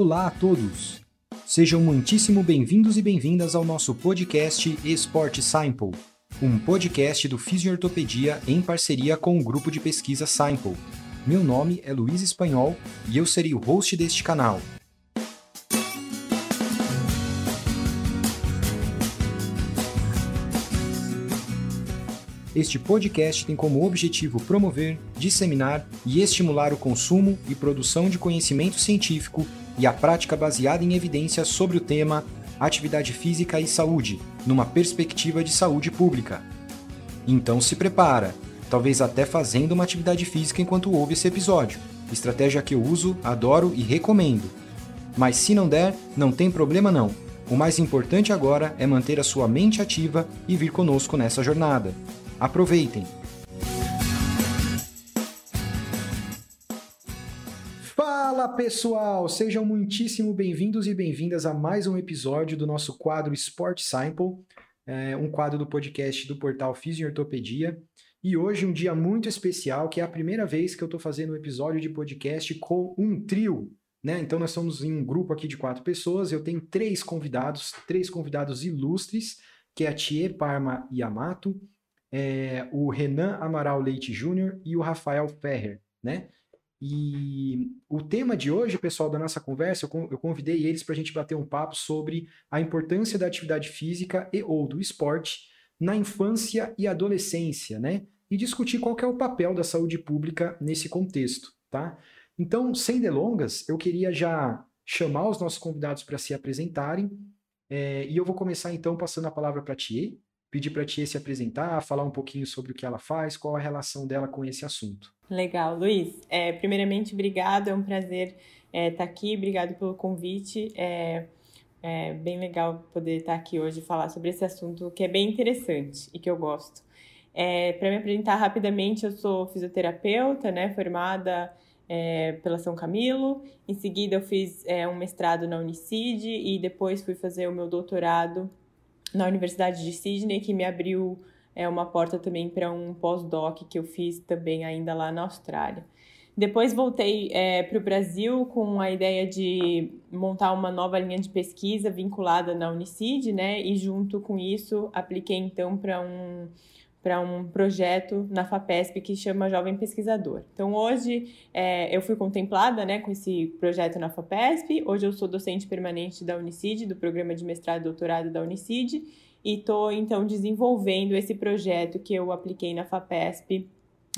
Olá a todos! Sejam muitíssimo bem-vindos e bem-vindas ao nosso podcast Esporte Simple, um podcast do Fisiortopedia em parceria com o grupo de pesquisa Simple. Meu nome é Luiz Espanhol e eu serei o host deste canal. Este podcast tem como objetivo promover, disseminar e estimular o consumo e produção de conhecimento científico e a prática baseada em evidências sobre o tema atividade física e saúde, numa perspectiva de saúde pública. Então se prepara, talvez até fazendo uma atividade física enquanto ouve esse episódio. Estratégia que eu uso, adoro e recomendo. Mas se não der, não tem problema não. O mais importante agora é manter a sua mente ativa e vir conosco nessa jornada. Aproveitem! Fala pessoal, sejam muitíssimo bem-vindos e bem-vindas a mais um episódio do nosso quadro Sport Sample, é um quadro do podcast do portal Fisiortopedia. E hoje um dia muito especial, que é a primeira vez que eu estou fazendo um episódio de podcast com um trio, né? Então nós somos em um grupo aqui de quatro pessoas. Eu tenho três convidados, três convidados ilustres, que é a Thier Parma Yamato, é, o Renan Amaral Leite Júnior e o Rafael Ferrer, né? E o tema de hoje, pessoal, da nossa conversa, eu convidei eles para a gente bater um papo sobre a importância da atividade física e ou do esporte na infância e adolescência, né? E discutir qual é o papel da saúde pública nesse contexto, tá? Então, sem delongas, eu queria já chamar os nossos convidados para se apresentarem, é, e eu vou começar então passando a palavra para a pedir para a Tia se apresentar, falar um pouquinho sobre o que ela faz, qual a relação dela com esse assunto. Legal, Luiz. É, primeiramente, obrigado, é um prazer estar é, tá aqui, obrigado pelo convite. É, é bem legal poder estar tá aqui hoje e falar sobre esse assunto que é bem interessante e que eu gosto. É, para me apresentar rapidamente, eu sou fisioterapeuta, né, formada é, pela São Camilo. Em seguida, eu fiz é, um mestrado na Unicid e depois fui fazer o meu doutorado na Universidade de Sydney, que me abriu é, uma porta também para um pós-doc que eu fiz também ainda lá na Austrália. Depois voltei é, para o Brasil com a ideia de montar uma nova linha de pesquisa vinculada na Unicid, né? E junto com isso apliquei então para um para um projeto na FAPESP que chama Jovem Pesquisador. Então, hoje é, eu fui contemplada né, com esse projeto na FAPESP, hoje eu sou docente permanente da Unicid, do programa de mestrado e doutorado da Unicid, e estou, então, desenvolvendo esse projeto que eu apliquei na FAPESP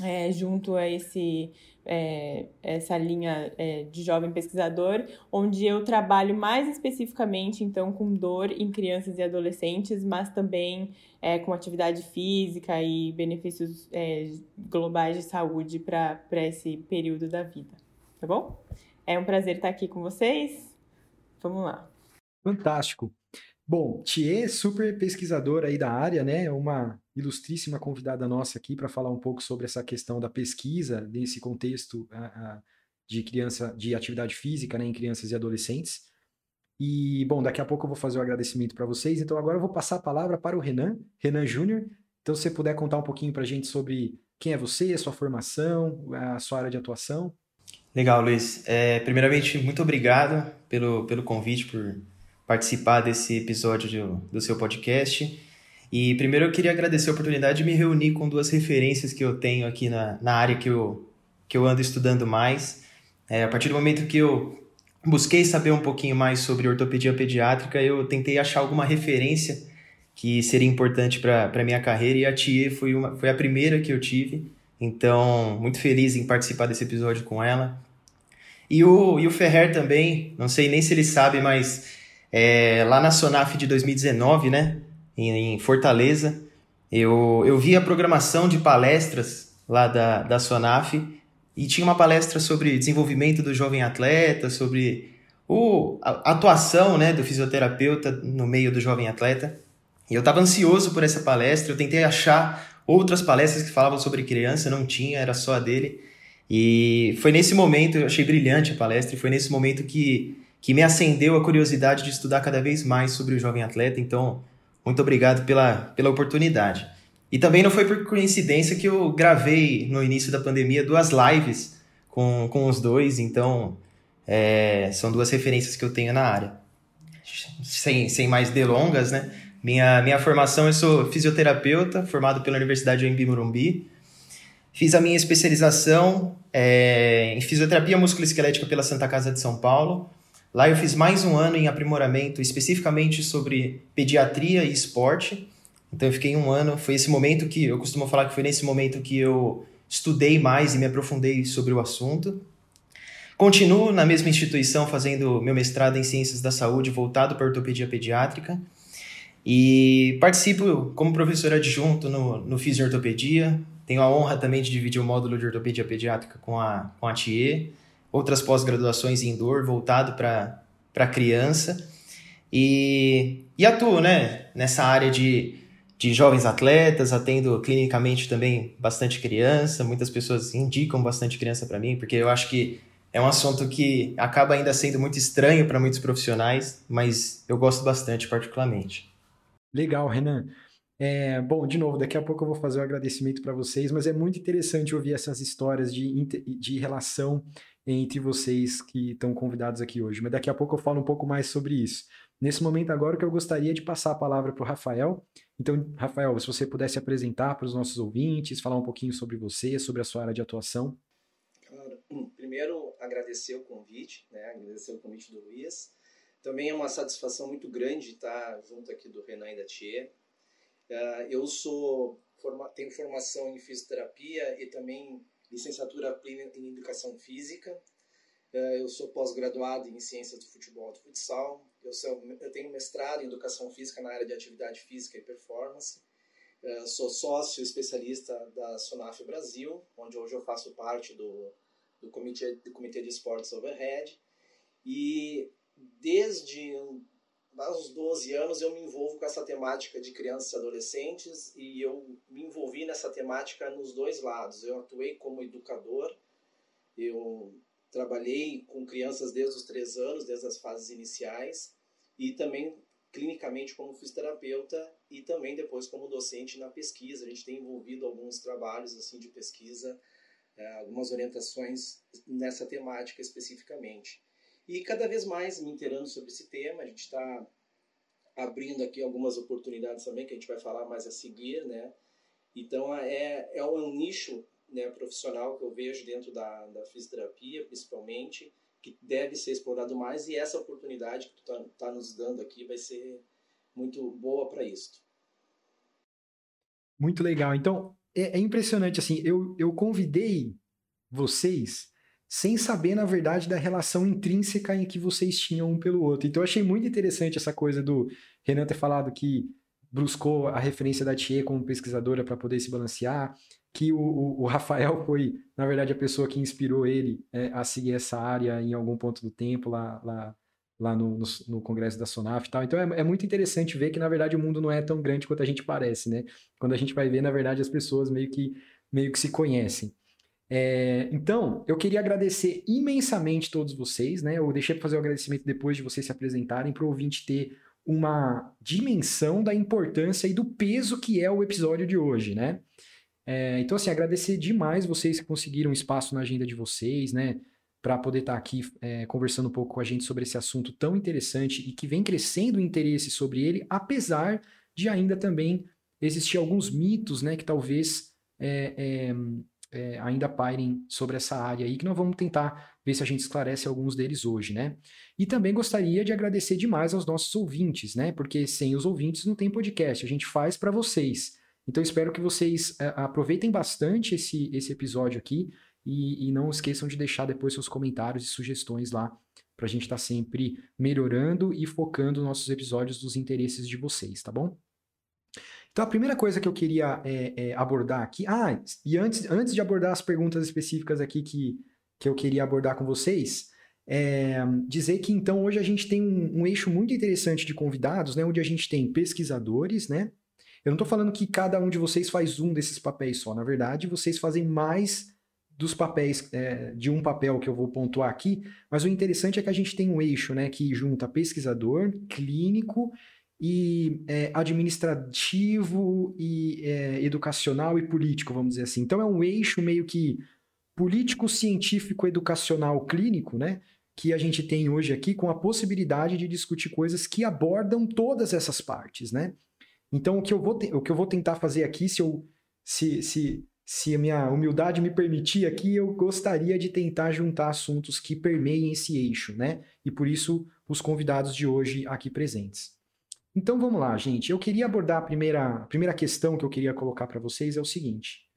é, junto a esse é, essa linha é, de jovem pesquisador, onde eu trabalho mais especificamente então com dor em crianças e adolescentes, mas também é, com atividade física e benefícios é, globais de saúde para esse período da vida. Tá bom? É um prazer estar aqui com vocês. Vamos lá. Fantástico. Bom, Thier, super pesquisador aí da área, né? Uma ilustríssima convidada nossa aqui para falar um pouco sobre essa questão da pesquisa nesse contexto de criança, de atividade física, né, em crianças e adolescentes. E, bom, daqui a pouco eu vou fazer o um agradecimento para vocês. Então, agora eu vou passar a palavra para o Renan, Renan Júnior. Então, se você puder contar um pouquinho para a gente sobre quem é você, a sua formação, a sua área de atuação. Legal, Luiz. É, primeiramente, muito obrigado pelo, pelo convite, por participar desse episódio do, do seu podcast. E primeiro eu queria agradecer a oportunidade de me reunir com duas referências que eu tenho aqui na, na área que eu, que eu ando estudando mais. É, a partir do momento que eu busquei saber um pouquinho mais sobre ortopedia pediátrica, eu tentei achar alguma referência que seria importante para a minha carreira e a TIE foi, uma, foi a primeira que eu tive. Então, muito feliz em participar desse episódio com ela. E o, e o Ferrer também, não sei nem se ele sabe, mas é, lá na Sonaf de 2019, né, em, em, Fortaleza, eu, eu vi a programação de palestras lá da, da Sonaf e tinha uma palestra sobre desenvolvimento do jovem atleta, sobre o, a atuação né, do fisioterapeuta no meio do jovem atleta. E eu estava ansioso por essa palestra, eu tentei achar outras palestras que falavam sobre criança, não tinha, era só a dele. E foi nesse momento, eu achei brilhante a palestra, e foi nesse momento que que me acendeu a curiosidade de estudar cada vez mais sobre o jovem atleta. Então, muito obrigado pela, pela oportunidade. E também não foi por coincidência que eu gravei no início da pandemia duas lives com, com os dois. Então, É, são duas referências que eu tenho na área. Sem, sem mais delongas, né? Minha, minha formação, eu sou fisioterapeuta, formado pela Universidade UMB Morumbi. Fiz a minha especialização é, em fisioterapia musculoesquelética pela Santa Casa de São Paulo. Lá eu fiz mais um ano em aprimoramento especificamente sobre pediatria e esporte. Então eu fiquei um ano, foi esse momento que eu costumo falar que foi nesse momento que eu estudei mais e me aprofundei sobre o assunto. Continuo na mesma instituição fazendo meu mestrado em Ciências da Saúde voltado para ortopedia pediátrica e participo como professor adjunto no, no Fisiortopedia. Tenho a honra também de dividir o módulo de ortopedia pediátrica com a, com a TIE, outras pós-graduações em dor voltado para criança. E, e atuo né, nessa área de de jovens atletas, atendo clinicamente também bastante criança. Muitas pessoas indicam bastante criança para mim, porque eu acho que é um assunto que acaba ainda sendo muito estranho para muitos profissionais, mas eu gosto bastante, particularmente. Legal, Renan. É, bom, de novo, daqui a pouco eu vou fazer o um agradecimento para vocês, mas é muito interessante ouvir essas histórias de, de relação entre vocês que estão convidados aqui hoje. Mas daqui a pouco eu falo um pouco mais sobre isso. Nesse momento agora que eu gostaria de passar a palavra para o Rafael. Então, Rafael, se você pudesse apresentar para os nossos ouvintes, falar um pouquinho sobre você, sobre a sua área de atuação. Claro. Primeiro, agradecer o convite, né? agradecer o convite do Luiz. Também é uma satisfação muito grande estar junto aqui do Renan e da Thier. Uh, eu sou tenho formação em fisioterapia e também licenciatura plena em educação física. Uh, eu sou pós-graduado em ciências do futebol e do futsal. Eu, sou, eu tenho mestrado em educação física na área de atividade física e performance. Uh, sou sócio especialista da Sonaf Brasil, onde hoje eu faço parte do, do, comitê, do comitê de esportes overhead. E desde uns 12 anos eu me envolvo com essa temática de crianças e adolescentes e eu me envolvi nessa temática nos dois lados. Eu atuei como educador, eu Trabalhei com crianças desde os três anos, desde as fases iniciais, e também clinicamente como fisioterapeuta e também depois como docente na pesquisa. A gente tem envolvido alguns trabalhos assim de pesquisa, é, algumas orientações nessa temática especificamente. E cada vez mais me inteirando sobre esse tema, a gente está abrindo aqui algumas oportunidades também que a gente vai falar mais a seguir, né? Então é, é um nicho né, profissional que eu vejo dentro da, da fisioterapia, principalmente, que deve ser explorado mais e essa oportunidade que tu está tá nos dando aqui vai ser muito boa para isso. Muito legal. Então, é, é, impressionante, assim, eu, eu convidei vocês sem saber, na verdade, da relação intrínseca em que vocês tinham um pelo outro. Então, eu achei muito interessante essa coisa do Renan ter falado que buscou a referência da Thier como pesquisadora para poder se balancear que o, o, Rafael foi, na verdade, a pessoa que inspirou ele é, a seguir essa área em algum ponto do tempo lá, lá, lá no, no, no congresso da Sonaf e tal. Então é, é, muito interessante ver que, na verdade, o mundo não é tão grande quanto a gente parece, né? Quando a gente vai ver, na verdade, as pessoas meio que, meio que se conhecem. É, então, eu queria agradecer imensamente todos vocês, né? Eu deixei para fazer o agradecimento depois de vocês se apresentarem, para o ouvinte ter uma dimensão da importância e do peso que é o episódio de hoje, né? É, então, assim, agradecer demais vocês que conseguiram espaço na agenda de vocês, né? Para poder estar tá aqui é, conversando um pouco com a gente sobre esse assunto tão interessante e que vem crescendo o interesse sobre ele, apesar de ainda também existir alguns mitos, né? Que talvez é, é, ainda pairem sobre essa área aí, que nós vamos tentar ver se a gente esclarece alguns deles hoje, né? E também gostaria de agradecer demais aos nossos ouvintes, né? Porque sem os ouvintes não tem podcast, a gente faz para vocês. Então espero que vocês é, aproveitem bastante esse, esse episódio aqui e, e, não esqueçam de deixar depois seus comentários e sugestões lá para a gente estar tá sempre melhorando e focando nossos episódios nos interesses de vocês, tá bom? Então a primeira coisa que eu queria é, é, abordar aqui, ah, e antes, antes de abordar as perguntas específicas aqui que, que eu queria abordar com vocês, é, dizer que então hoje a gente tem um, um, eixo muito interessante de convidados, né, onde a gente tem pesquisadores, né, eu não estou falando que cada um de vocês faz um desses papéis só. Na verdade, vocês fazem mais dos papéis, é, de um papel que eu vou pontuar aqui, mas o interessante é que a gente tem um eixo né, que junta pesquisador, clínico e é, administrativo e é, educacional e político, vamos dizer assim. Então é um eixo meio que político, científico, educacional, clínico, né? que a gente tem hoje aqui com a possibilidade de discutir coisas que abordam todas essas partes, né? Então, o que eu vou, o que eu vou tentar fazer aqui, se, eu, se, se, se a minha humildade me permitir aqui, eu gostaria de tentar juntar assuntos que permeiem esse eixo, né? E por isso, os convidados de hoje aqui presentes. Então, vamos lá, gente. Eu queria abordar a primeira, a primeira questão que eu queria colocar para vocês é o seguinte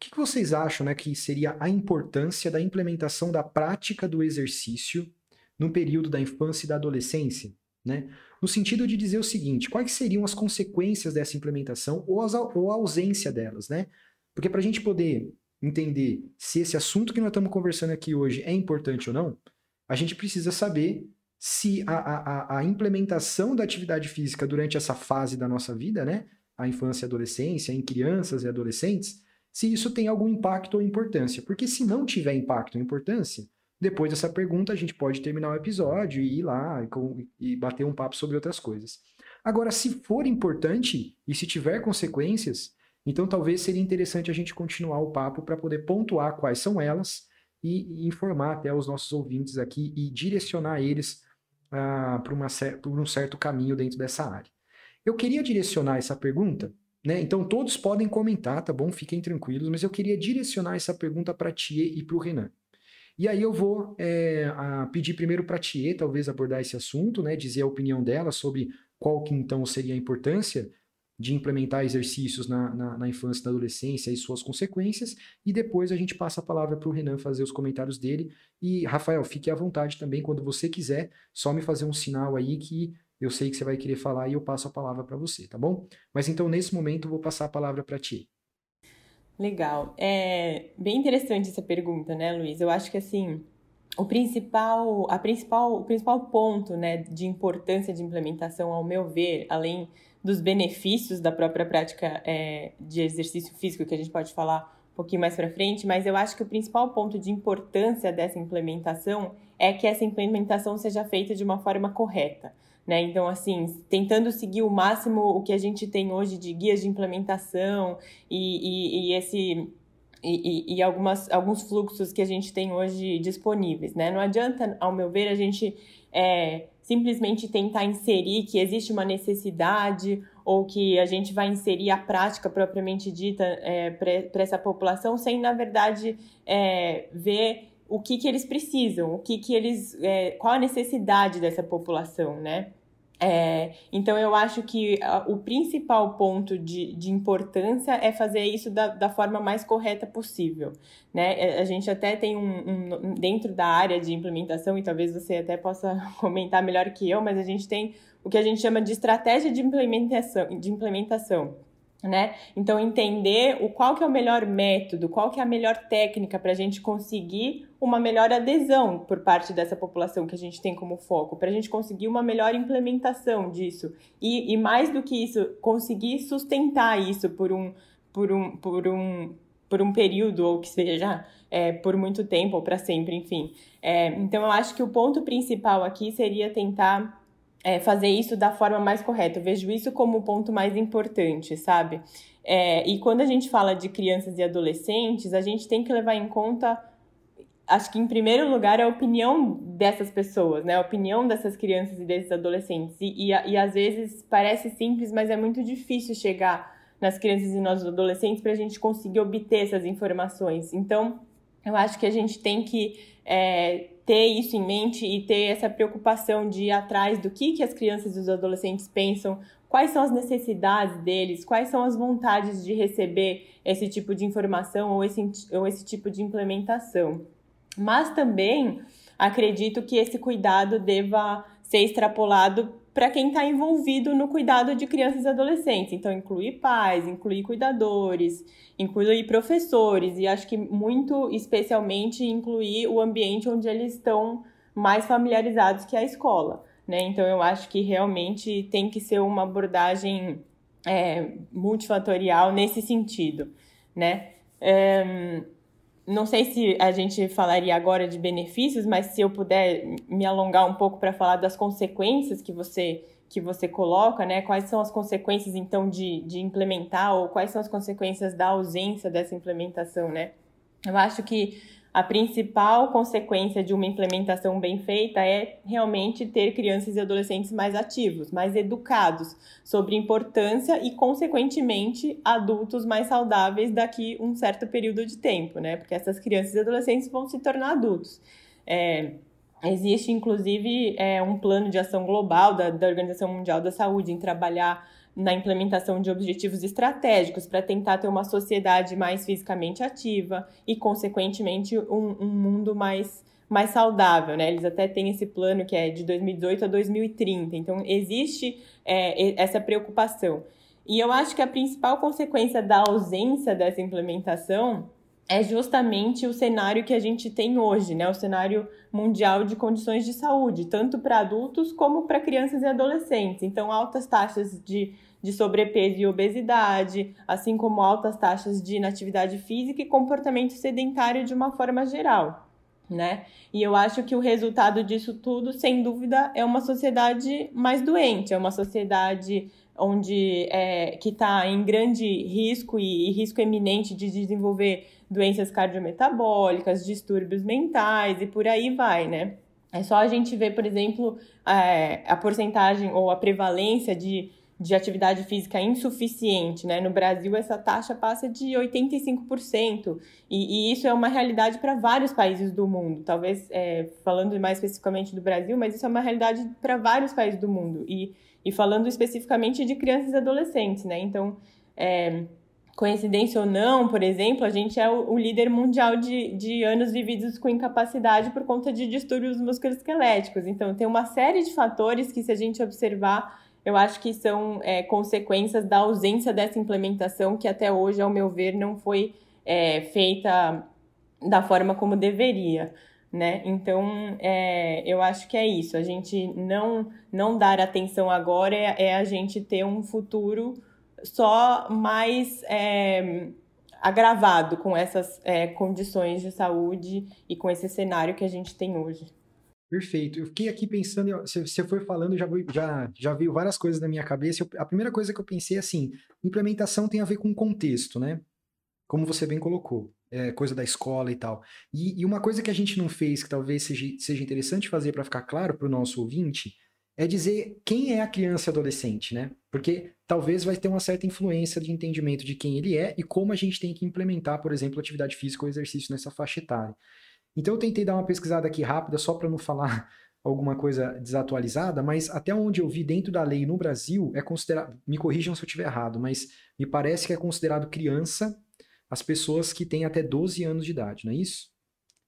que, que vocês acham né, que seria a importância da implementação da prática do exercício no período da infância e da adolescência? Né? No sentido de dizer o seguinte: quais seriam as consequências dessa implementação ou, as, ou a ausência delas? Né? Porque para a gente poder entender se esse assunto que nós estamos conversando aqui hoje é importante ou não, a gente precisa saber se a, a, a implementação da atividade física durante essa fase da nossa vida, né? A infância e adolescência, em crianças e adolescentes, se isso tem algum impacto ou importância. Porque se não tiver impacto ou importância, depois dessa pergunta a gente pode terminar o episódio e ir lá e bater um papo sobre outras coisas. Agora, se for importante e se tiver consequências, então talvez seria interessante a gente continuar o papo para poder pontuar quais são elas e, informar até os nossos ouvintes aqui e direcionar eles ah, para um certo caminho dentro dessa área. Eu queria direcionar essa pergunta né? Então todos podem comentar, tá bom? Fiquem tranquilos, mas eu queria direcionar essa pergunta para Tia e para o Renan. E aí eu vou é, pedir primeiro para a Tia, talvez abordar esse assunto, né? dizer a opinião dela sobre qual que então seria a importância de implementar exercícios na, na, na infância e na adolescência e suas consequências, e depois a gente passa a palavra para o Renan fazer os comentários dele. E, Rafael, fique à vontade também, quando você quiser, só me fazer um sinal aí que eu sei que você vai querer falar e eu passo a palavra para você, tá bom? Mas então, nesse momento, eu vou passar a palavra para ti. Legal. É bem interessante essa pergunta, né, Luiz? Eu acho que, assim, o principal, a principal, o principal ponto né, de importância de implementação, ao meu ver, além dos benefícios da própria prática é, de exercício físico, que a gente pode falar um pouquinho mais para frente, mas eu acho que o principal ponto de importância dessa implementação é que essa implementação seja feita de uma forma correta. Né? Então, assim, tentando seguir o máximo o que a gente tem hoje de guias de implementação e, e, e esse e, e, algumas, alguns fluxos que a gente tem hoje disponíveis, né? Não adianta, ao meu ver, a gente é, simplesmente tentar inserir que existe uma necessidade ou que a gente vai inserir a prática propriamente dita é, para essa população sem, na verdade, é, ver o que, que eles precisam, o que, que eles, é, qual a necessidade dessa população, né? É, então eu acho que a, o principal ponto de, de importância é fazer isso da, da forma mais correta possível. Né? É, a gente até tem um, um, dentro da área de implementação, e talvez você até possa comentar melhor que eu, mas a gente tem o que a gente chama de estratégia de implementação. De implementação né? Então entender o qual que é o melhor método, qual que é a melhor técnica para a gente conseguir uma melhor adesão por parte dessa população que a gente tem como foco, para a gente conseguir uma melhor implementação disso e, e mais do que isso conseguir sustentar isso por um por um por um por um período ou que seja é, por muito tempo ou para sempre, enfim. É, então eu acho que o ponto principal aqui seria tentar é, fazer isso da forma mais correta. Eu vejo isso como o ponto mais importante, sabe? É, e quando a gente fala de crianças e adolescentes, a gente tem que levar em conta, acho que em primeiro lugar, a opinião dessas pessoas, né? A opinião dessas crianças e desses adolescentes. E, e, e às vezes parece simples, mas é muito difícil chegar nas crianças e nos adolescentes para a gente conseguir obter essas informações. Então, eu acho que a gente tem que é, ter isso em mente e ter essa preocupação de ir atrás do que, que as crianças e os adolescentes pensam, quais são as necessidades deles, quais são as vontades de receber esse tipo de informação ou esse, ou esse tipo de implementação. Mas também acredito que esse cuidado deva ser extrapolado para quem está envolvido no cuidado de crianças e adolescentes. Então, incluir pais, incluir cuidadores, incluir professores e acho que muito especialmente incluir o ambiente onde eles estão mais familiarizados que a escola. Né? Então, eu acho que realmente tem que ser uma abordagem é, multifatorial nesse sentido. Né? É, não sei se a gente falaria agora de benefícios, mas se eu puder me alongar um pouco para falar das consequências que você que você coloca, né? Quais são as consequências então de, de implementar ou quais são as consequências da ausência dessa implementação, né? Eu acho que a principal consequência de uma implementação bem feita é realmente ter crianças e adolescentes mais ativos, mais educados sobre importância e, consequentemente, adultos mais saudáveis daqui um certo período de tempo, né? Porque essas crianças e adolescentes vão se tornar adultos. É, existe, inclusive, é, um plano de ação global da, da Organização Mundial da Saúde em trabalhar na implementação de objetivos estratégicos para tentar ter uma sociedade mais fisicamente ativa e, consequentemente, um, um, mundo mais, mais saudável. Né? Eles até têm esse plano que é de 2018 a 2030. Então, existe é, essa preocupação. E eu acho que a principal consequência da ausência dessa implementação é justamente o cenário que a gente tem hoje, né? O cenário mundial de condições de saúde, tanto para adultos como para crianças e adolescentes. Então, altas taxas de, de sobrepeso e obesidade, assim como altas taxas de inatividade física e comportamento sedentário de uma forma geral. Né? E eu acho que o resultado disso tudo, sem dúvida, é uma sociedade mais doente, é uma sociedade onde é, que está em grande risco e, e risco eminente de desenvolver doenças cardiometabólicas, distúrbios mentais e por aí vai, né? É só a gente ver, por exemplo, é, a porcentagem ou a prevalência de, de atividade física insuficiente, né? No Brasil, essa taxa passa de 85%, e, e isso é uma realidade para vários países do mundo. Talvez, é, falando mais especificamente do Brasil, mas isso é uma realidade para vários países do mundo, e, e falando especificamente de crianças e adolescentes, né? Então, é, coincidência ou não, por exemplo, a gente é o, o líder mundial de, de anos vividos com incapacidade por conta de distúrbios musculoesqueléticos. Então, tem uma série de fatores que, se a gente observar, eu acho que são é, consequências da ausência dessa implementação, que até hoje, ao meu ver, não foi é, feita da forma como deveria. Né? Então, é, eu acho que é isso. A gente não, não dar atenção agora é, é a gente ter um futuro só mais é, agravado com essas é, condições de saúde e com esse cenário que a gente tem hoje. Perfeito. Eu fiquei aqui pensando, você foi falando, já, já, já veio várias coisas na minha cabeça. a primeira coisa que eu pensei é assim: implementação tem a ver com contexto, né? Como você bem colocou, é, coisa da escola e tal. E, e, uma coisa que a gente não fez, que talvez seja, seja interessante fazer para ficar claro para o nosso ouvinte, é dizer quem é a criança e adolescente, né? Porque talvez vai ter uma certa influência de entendimento de quem ele é e como a gente tem que implementar, por exemplo, atividade física ou exercício nessa faixa etária. Então eu tentei dar uma pesquisada aqui rápida só para não falar alguma coisa desatualizada, mas até onde eu vi dentro da lei no Brasil é considerado, me corrijam se eu estiver errado, mas me parece que é considerado criança as pessoas que têm até 12 anos de idade, não é isso?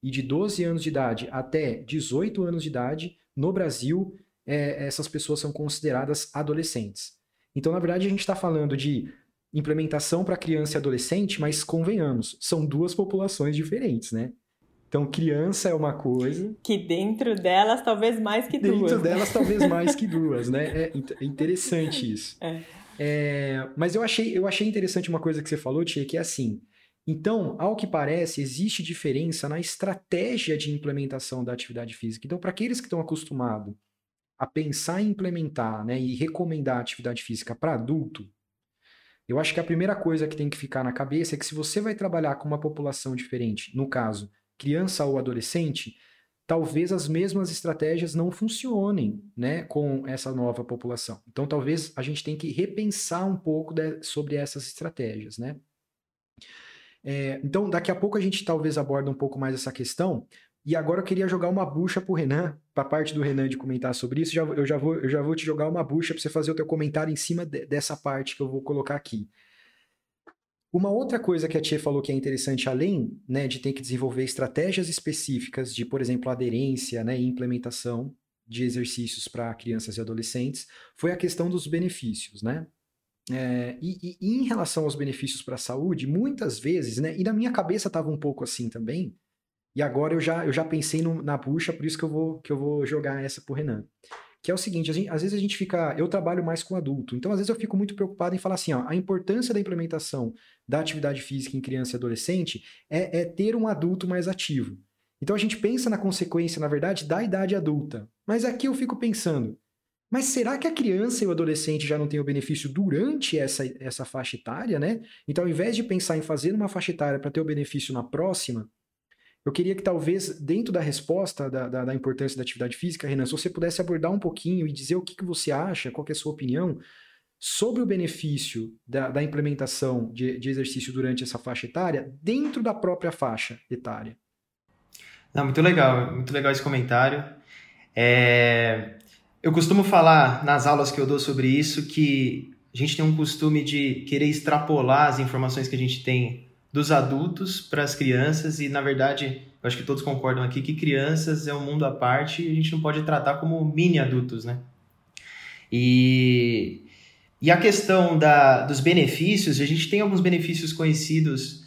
E de 12 anos de idade até 18 anos de idade, no Brasil, é, essas pessoas são consideradas adolescentes. Então, na verdade, a gente está falando de implementação para criança e adolescente, mas convenhamos, são duas populações diferentes, né? Então, criança é uma coisa. Que dentro delas, talvez mais que dentro duas. Dentro né? delas, talvez mais que duas, né? É, é interessante isso. É. É, mas eu achei, eu achei interessante uma coisa que você falou, Tia, que é assim. Então, ao que parece, existe diferença na estratégia de implementação da atividade física. Então, para aqueles que estão acostumados a pensar em implementar né, e recomendar atividade física para adulto, eu acho que a primeira coisa que tem que ficar na cabeça é que se você vai trabalhar com uma população diferente, no caso, criança ou adolescente, talvez as mesmas estratégias não funcionem né, com essa nova população. Então, talvez a gente tenha que repensar um pouco de, sobre essas estratégias. Né? É, então, daqui a pouco a gente talvez aborda um pouco mais essa questão, e agora eu queria jogar uma bucha pro Renan, pra parte do Renan de comentar sobre isso. Já, eu, já vou, eu já vou te jogar uma bucha para você fazer o teu comentário em cima de, dessa parte que eu vou colocar aqui. Uma outra coisa que a Tia falou que é interessante, além né, de ter que desenvolver estratégias específicas de, por exemplo, aderência né, e implementação de exercícios para crianças e adolescentes, foi a questão dos benefícios, né? É, e, e, em relação aos benefícios para a saúde, muitas vezes, né? E na minha cabeça estava um pouco assim também, e agora eu já, eu já pensei no, na bucha, por isso que eu vou, que eu vou jogar essa pro Renan. Que é o seguinte, gente, às vezes a gente fica. Eu trabalho mais com adulto, então às vezes eu fico muito preocupado em falar assim: ó, a importância da implementação da atividade física em criança e adolescente é, é ter um adulto mais ativo. Então a gente pensa na consequência, na verdade, da idade adulta. Mas aqui eu fico pensando, mas será que a criança e o adolescente já não têm o benefício durante essa, essa faixa etária, né? Então, ao invés de pensar em fazer uma faixa etária para ter o benefício na próxima, Eu queria que talvez, dentro da resposta da, da, da, importância da atividade física, Renan, se você pudesse abordar um pouquinho e dizer o que, que você acha, qual é a sua opinião sobre o benefício da, da implementação de, de, exercício durante essa faixa etária dentro da própria faixa etária. Não, muito legal, muito legal esse comentário. É... Eu costumo falar nas aulas que eu dou sobre isso que a gente tem um costume de querer extrapolar as informações que a gente tem dos adultos para as crianças e, na verdade, eu acho que todos concordam aqui que crianças é um mundo à parte e a gente não pode tratar como mini adultos, né? E, e a questão da, dos benefícios, a gente tem alguns benefícios conhecidos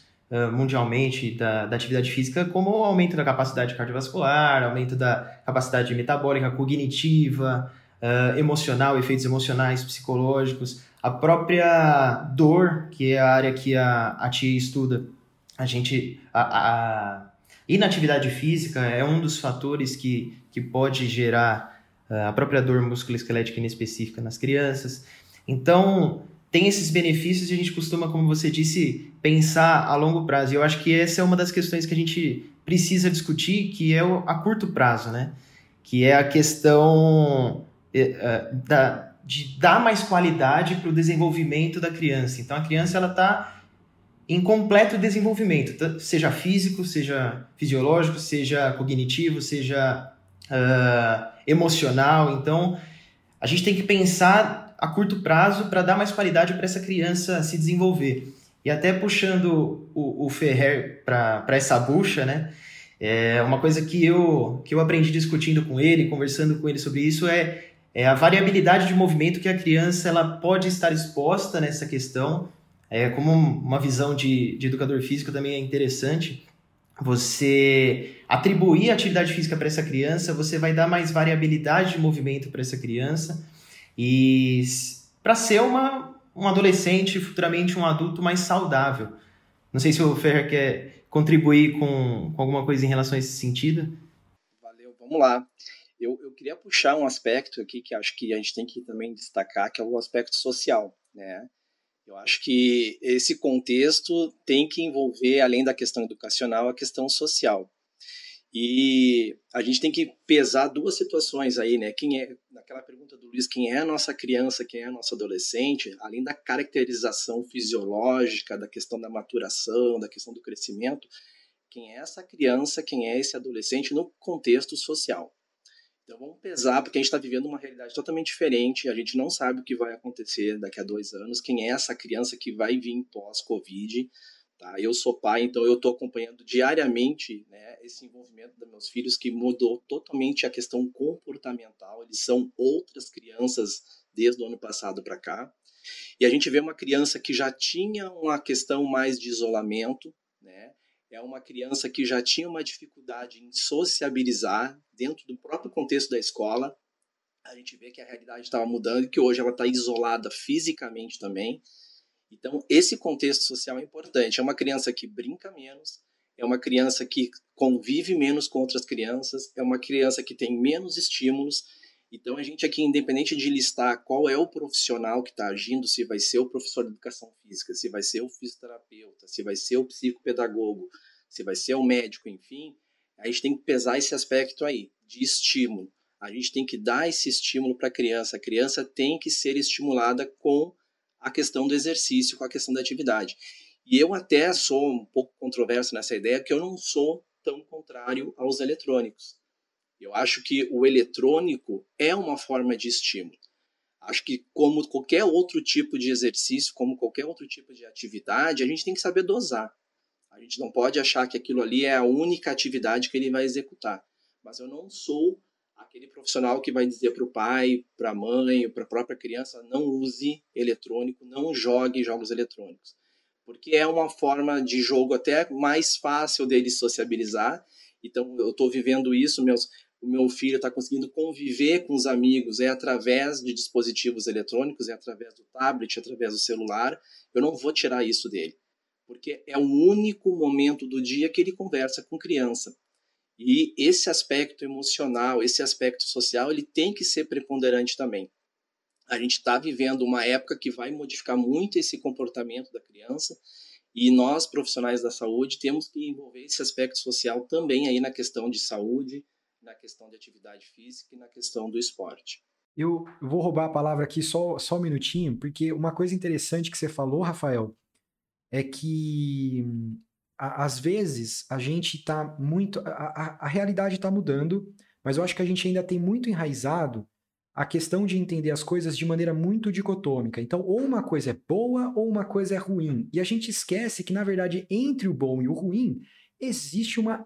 mundialmente da, da, atividade física, como o aumento da capacidade cardiovascular, aumento da capacidade metabólica, cognitiva, uh, emocional, efeitos emocionais, psicológicos, a própria dor, que é a área que a, a tia estuda, a gente. A, a inatividade física é um dos fatores que, que pode gerar a própria dor musculoesquelética inespecífica nas crianças. Então, tem esses benefícios e a gente costuma, como você disse, pensar a longo prazo. E eu acho que essa é uma das questões que a gente precisa discutir, que é o, a curto prazo, né? Que é a questão uh, da, de dar mais qualidade para o desenvolvimento da criança. Então a criança ela está em completo desenvolvimento, seja físico, seja fisiológico, seja cognitivo, seja uh, emocional. Então a gente tem que pensar a curto prazo para dar mais qualidade para essa criança se desenvolver. E até puxando o, o Ferrer para essa bucha, né? É uma coisa que eu, que eu aprendi discutindo com ele, conversando com ele sobre isso, é é, a variabilidade de movimento que a criança ela pode estar exposta nessa questão. É, como uma visão de, de educador físico também é interessante, você atribuir atividade física para essa criança, você vai dar mais variabilidade de movimento para essa criança e para ser uma, um adolescente, futuramente um adulto mais saudável. Não sei se o Ferrer quer contribuir com, com alguma coisa em relação a esse sentido. Valeu, vamos lá. Eu, eu queria puxar um aspecto aqui que acho que a gente tem que também destacar, que é o aspecto social, né? Eu acho que esse contexto tem que envolver, além da questão educacional, a questão social. E a gente tem que pesar duas situações aí, né? Quem é, naquela pergunta do Luiz, quem é a nossa criança, quem é a nossa adolescente, além da caracterização fisiológica, da questão da maturação, da questão do crescimento, quem é essa criança, quem é esse adolescente no contexto social. Então vamos pesar, porque a gente está vivendo uma realidade totalmente diferente. A gente não sabe o que vai acontecer daqui a dois anos, quem é essa criança que vai vir pós-Covid. Tá? Eu sou pai, então eu estou acompanhando diariamente né, esse envolvimento dos meus filhos, que mudou totalmente a questão comportamental. Eles são outras crianças desde o ano passado para cá. E a gente vê uma criança que já tinha uma questão mais de isolamento, né? é uma criança que já tinha uma dificuldade em sociabilizar dentro do próprio contexto da escola. A gente vê que a realidade estava mudando que hoje ela está isolada fisicamente também. Então, esse contexto social é importante. É uma criança que brinca menos, é uma criança que convive menos com outras crianças, é uma criança que tem menos estímulos então, a gente aqui, independente de listar qual é o profissional que está agindo, se vai ser o professor de educação física, se vai ser o fisioterapeuta, se vai ser o psicopedagogo, se vai ser o médico, enfim, a gente tem que pesar esse aspecto aí, de estímulo. A gente tem que dar esse estímulo para a criança. A criança tem que ser estimulada com a questão do exercício, com a questão da atividade. E eu até sou um pouco controverso nessa ideia, que eu não sou tão contrário aos eletrônicos. Eu acho que o eletrônico é uma forma de estímulo. Acho que, como qualquer outro tipo de exercício, como qualquer outro tipo de atividade, a gente tem que saber dosar. A gente não pode achar que aquilo ali é a única atividade que ele vai executar. Mas eu não sou aquele profissional que vai dizer para o pai, para a mãe, para a própria criança: não use eletrônico, não jogue jogos eletrônicos. Porque é uma forma de jogo até mais fácil dele sociabilizar. Então, eu estou vivendo isso, meus o meu filho está conseguindo conviver com os amigos é através de dispositivos eletrônicos, é através do tablet, é através do celular. Eu não vou tirar isso dele, porque é o único momento do dia que ele conversa com criança. E esse aspecto emocional, esse aspecto social, ele tem que ser preponderante também. A gente está vivendo uma época que vai modificar muito esse comportamento da criança E nós, profissionais da saúde, temos que envolver esse aspecto social também aí na questão de saúde, na questão de atividade física e na questão do esporte. Eu vou roubar a palavra aqui só, só um minutinho, porque uma coisa interessante que você falou, Rafael, é que às vezes a gente está muito. A, a, a realidade está mudando, mas eu acho que a gente ainda tem muito enraizado a questão de entender as coisas de maneira muito dicotômica. Então, ou uma coisa é boa ou uma coisa é ruim. E a gente esquece que, na verdade, entre o bom e o ruim, existe uma,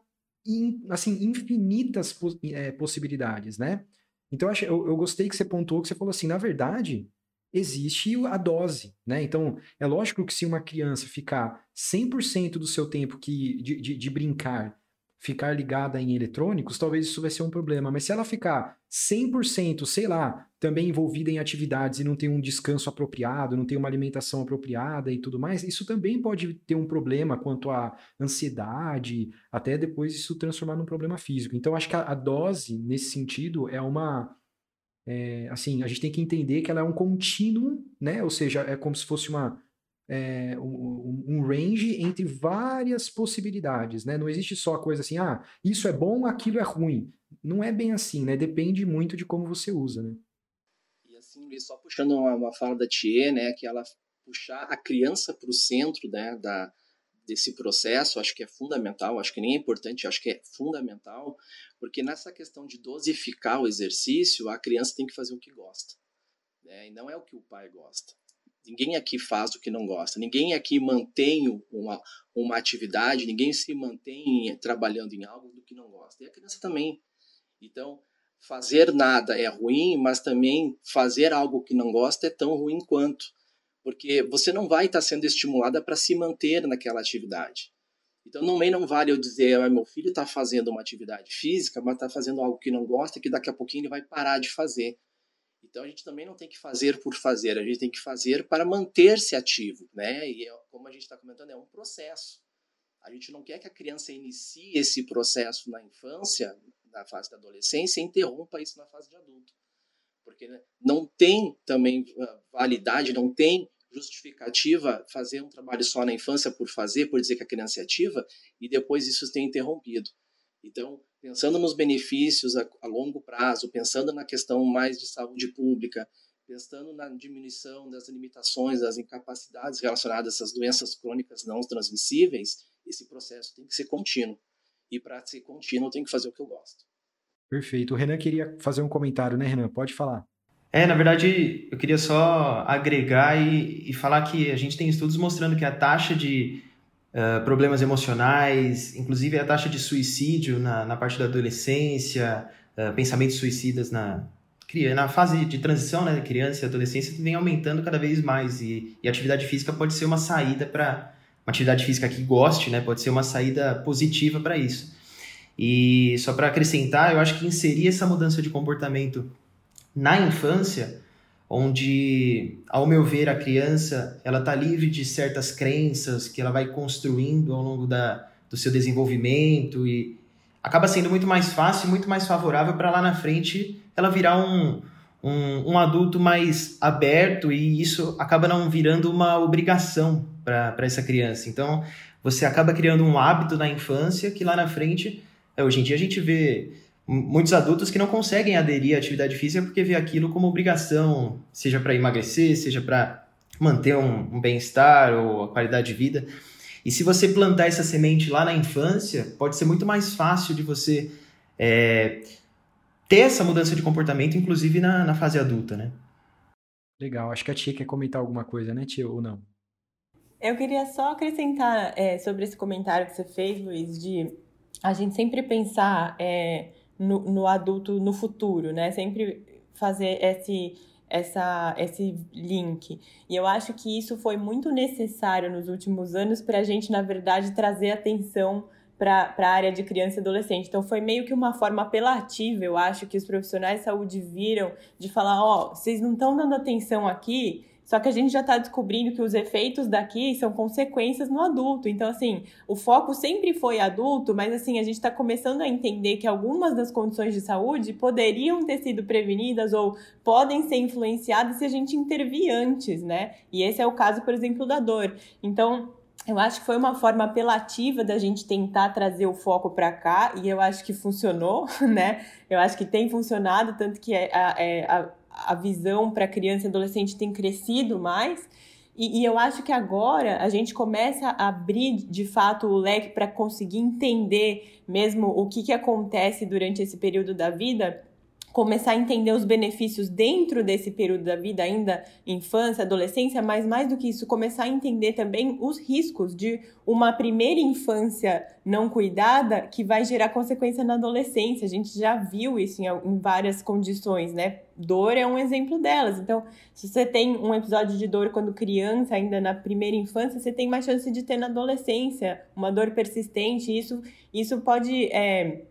assim, infinitas é, possibilidades, né? Então, eu, eu gostei que você pontuou, que você falou assim, na verdade, existe a dose, né? Então, é lógico que se uma criança ficar 100% do seu tempo que, de, de, de brincar ficar ligada em eletrônicos, talvez isso vai ser um problema. Mas se ela ficar 100%, sei lá, também envolvida em atividades e não tem um descanso apropriado, não tem uma alimentação apropriada e tudo mais, isso também pode ter um problema quanto à ansiedade, até depois isso transformar num problema físico. Então, acho que a, a dose, nesse sentido, é uma. É, assim, a gente tem que entender que ela é um contínuo, né? Ou seja, é como se fosse uma é, um, um, range entre várias possibilidades, né? Não existe só a coisa assim, ah, isso é bom, aquilo é ruim. Não é bem assim, né? Depende muito de como você usa, né? E assim, só puxando uma, uma fala da Thier, né, que ela puxar a criança para o centro, né, da, desse processo, acho que é fundamental, acho que nem é importante, acho que é fundamental, porque nessa questão de dosificar o exercício, a criança tem que fazer o que gosta, né? E não é o que o pai gosta. Ninguém aqui faz o que não gosta. Ninguém aqui mantém uma, uma atividade, ninguém se mantém trabalhando em algo do que não gosta. E a criança também. Então, fazer nada é ruim, mas também fazer algo que não gosta é tão ruim quanto. Porque você não vai estar sendo estimulada para se manter naquela atividade. Então, também não vale eu dizer, ah, meu filho está fazendo uma atividade física, mas está fazendo algo que não gosta, que daqui a pouquinho ele vai parar de fazer. Então a gente também não tem que fazer por fazer, a gente tem que fazer para manter-se ativo, né? E é, como a gente está comentando, é um processo. A gente não quer que a criança inicie esse processo na infância, na fase da adolescência, e interrompa isso na fase de adulto. Porque né, não tem também ah, validade, não tem justificativa fazer um trabalho só na infância por fazer, por dizer que a criança é ativa, e depois isso tem interrompido. Então, pensando nos benefícios a, a, longo prazo, pensando na questão mais de saúde pública, pensando na diminuição das limitações, das incapacidades relacionadas a essas doenças crônicas não transmissíveis, esse processo tem que ser contínuo. E para ser contínuo, tem que fazer o que eu gosto. Perfeito. O Renan queria fazer um comentário, né, Renan? Pode falar. É, na verdade, eu queria só agregar e, e falar que a gente tem estudos mostrando que a taxa de uh, problemas emocionais, inclusive a taxa de suicídio na, na parte da adolescência, uh, pensamentos suicidas na, na fase de transição, né, criança e adolescência, vem aumentando cada vez mais e, e atividade física pode ser uma saída para uma atividade física que goste, né, pode ser uma saída positiva para isso. E só para acrescentar, eu acho que inserir essa mudança de comportamento na infância onde, ao meu ver, a criança ela está livre de certas crenças que ela vai construindo ao longo da, do seu desenvolvimento e acaba sendo muito mais fácil, muito mais favorável para lá na frente ela virar um, um, um, adulto mais aberto e isso acaba não virando uma obrigação para essa criança. Então, você acaba criando um hábito na infância que lá na frente, hoje em dia a gente vê muitos adultos que não conseguem aderir à atividade física porque vê aquilo como obrigação, seja para emagrecer, seja para manter um, um bem-estar ou a qualidade de vida. E se você plantar essa semente lá na infância, pode ser muito mais fácil de você é, ter essa mudança de comportamento, inclusive na, na fase adulta, né? Legal. Acho que a tia quer comentar alguma coisa, né, tia, ou não? Eu queria só acrescentar é, sobre esse comentário que você fez, Luiz, de a gente sempre pensar é, no, no adulto no futuro, né? Sempre fazer esse essa, esse link. E eu acho que isso foi muito necessário nos últimos anos para a gente, na verdade, trazer atenção para a área de criança e adolescente. Então, foi meio que uma forma apelativa, eu acho, que os profissionais de saúde viram de falar: ó, oh, vocês não estão dando atenção aqui, só que a gente já está descobrindo que os efeitos daqui são consequências no adulto. Então, assim, o foco sempre foi adulto, mas assim, a gente está começando a entender que algumas das condições de saúde poderiam ter sido prevenidas ou podem ser influenciadas se a gente intervir antes, né? E esse é o caso, por exemplo, da dor. Então, eu acho que foi uma forma apelativa da gente tentar trazer o foco para cá e eu acho que funcionou, né? Eu acho que tem funcionado, tanto que é, a, é, a, a visão para criança e adolescente tem crescido mais. E, e, eu acho que agora a gente começa a abrir de fato o leque para conseguir entender mesmo o que, que acontece durante esse período da vida começar a entender os benefícios dentro desse período da vida, ainda infância, adolescência, mas mais do que isso, começar a entender também os riscos de uma primeira infância não cuidada que vai gerar consequência na adolescência. A gente já viu isso em, em várias condições, né? Dor é um exemplo delas. Então, se você tem um episódio de dor quando criança, ainda na primeira infância, você tem mais chance de ter na adolescência uma dor persistente. Isso, isso pode é,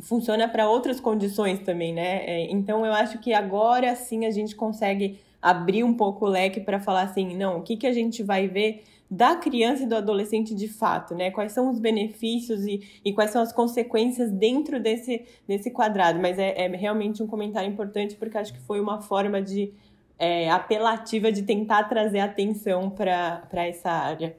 funciona para outras condições também, né? É, então eu acho que agora sim a gente consegue abrir um pouco o leque para falar assim, não, o que, que a gente vai ver da criança e do adolescente de fato, né? Quais são os benefícios e, e quais são as consequências dentro desse, desse quadrado. Mas é, é realmente um comentário importante porque acho que foi uma forma de é, apelativa de tentar trazer atenção para essa área.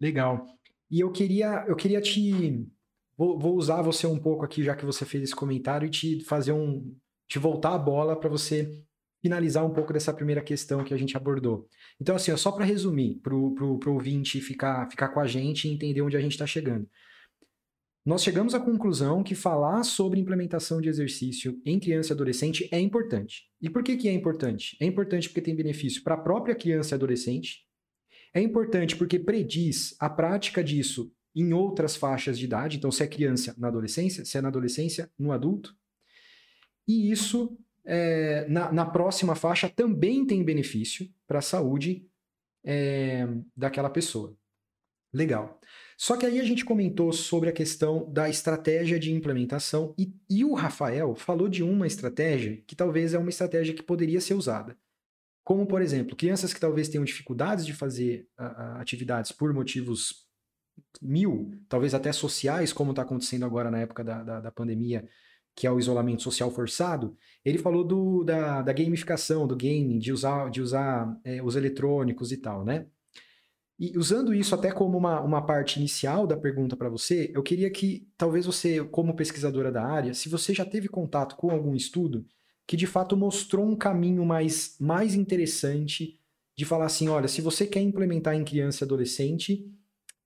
Legal. E eu queria, eu queria te Vou, vou usar você um pouco aqui, já que você fez esse comentário, e te fazer um. te voltar a bola para você finalizar um pouco dessa primeira questão que a gente abordou. Então, assim, só para resumir, para o ouvinte ficar, ficar com a gente e entender onde a gente está chegando. Nós chegamos à conclusão que falar sobre implementação de exercício em criança e adolescente é importante. E por que, que é importante? É importante porque tem benefício para a própria criança e adolescente. É importante porque prediz a prática disso em outras faixas de idade, então se é criança na adolescência, se é na adolescência no adulto. E isso, é, na, na, próxima faixa, também tem benefício para a saúde é, daquela pessoa. Legal. Só que aí a gente comentou sobre a questão da estratégia de implementação e, e o Rafael falou de uma estratégia que talvez é uma estratégia que poderia ser usada. Como, por exemplo, crianças que talvez tenham dificuldades de fazer a, a, atividades por motivos mil, talvez até sociais, como está acontecendo agora na época da, da, da, pandemia, que é o isolamento social forçado, ele falou do, da, da gamificação, do gaming, de usar, de usar é, os eletrônicos e tal, né? E usando isso até como uma, uma parte inicial da pergunta para você, eu queria que talvez você, como pesquisadora da área, se você já teve contato com algum estudo que de fato mostrou um caminho mais, mais interessante de falar assim, olha, se você quer implementar em criança e adolescente,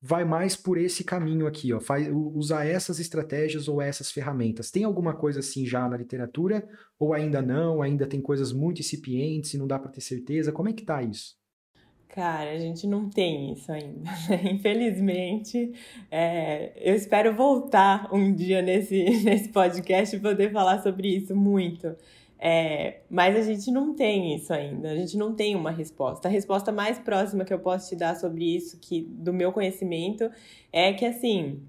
vai mais por esse caminho aqui, ó, faz, usar essas estratégias ou essas ferramentas. Tem alguma coisa assim já na literatura ou ainda não? Ainda tem coisas muito incipientes e não dá para ter certeza? Como é que tá isso? Cara, a gente não tem isso ainda. Né? Infelizmente, é, eu espero voltar um dia nesse, nesse podcast e poder falar sobre isso muito. É, mas a gente não tem isso ainda, a gente não tem uma resposta. A resposta mais próxima que eu posso te dar sobre isso, que do meu conhecimento, é que assim,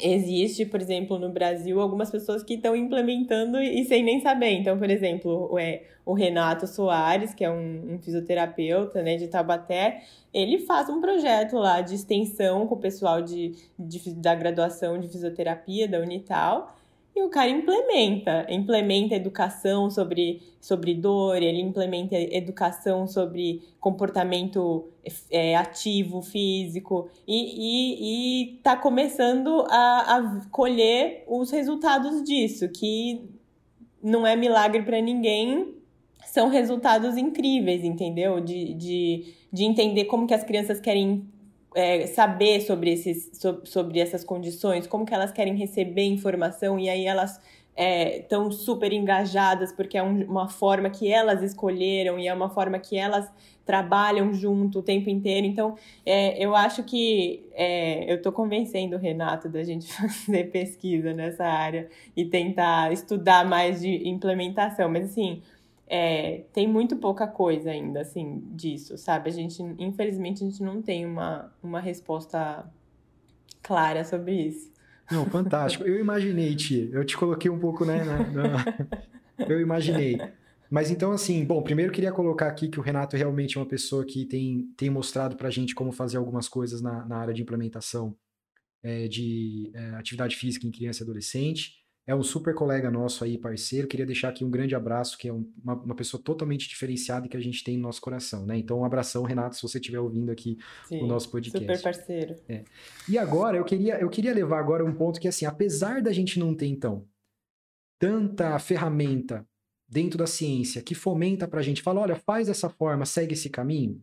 existe, por exemplo, no Brasil, algumas pessoas que estão implementando e sem nem saber. Então, por exemplo, é, o Renato Soares, que é um, um fisioterapeuta né, de Tabaté, ele faz um projeto lá de extensão com o pessoal de, de da graduação de fisioterapia da Unital e o cara implementa, implementa educação sobre, sobre dor, ele implementa educação sobre comportamento é, ativo, físico, e está começando a, a colher os resultados disso, que não é milagre para ninguém, são resultados incríveis, entendeu? De, de, de entender como que as crianças querem é, saber sobre, esses, sobre, essas condições, como que elas querem receber informação e aí elas estão é, super engajadas porque é um, uma forma que elas escolheram e é uma forma que elas trabalham junto o tempo inteiro. Então, é, eu acho que é, eu estou convencendo o Renato da gente fazer pesquisa nessa área e tentar estudar mais de implementação. Mas, assim, é, tem muito pouca coisa ainda, assim, disso, sabe? A gente, infelizmente, a gente não tem uma, uma resposta clara sobre isso. Não, fantástico. Eu imaginei, Tia. Eu te coloquei um pouco, né? Na, na... Eu imaginei. Mas então, assim, bom, primeiro queria colocar aqui que o Renato realmente é uma pessoa que tem, tem mostrado pra gente como fazer algumas coisas na, na área de implementação é, de é, atividade física em criança e adolescente. É um super colega nosso aí, parceiro. Queria deixar aqui um grande abraço, que é uma, uma pessoa totalmente diferenciada que a gente tem no nosso coração, né? Então, um abração, Renato, se você estiver ouvindo aqui Sim, o nosso podcast. Super parceiro. É. E agora, eu queria, eu queria levar agora um ponto que, assim, apesar da gente não ter, então, tanta ferramenta dentro da ciência que fomenta para a gente, fala, olha, faz dessa forma, segue esse caminho,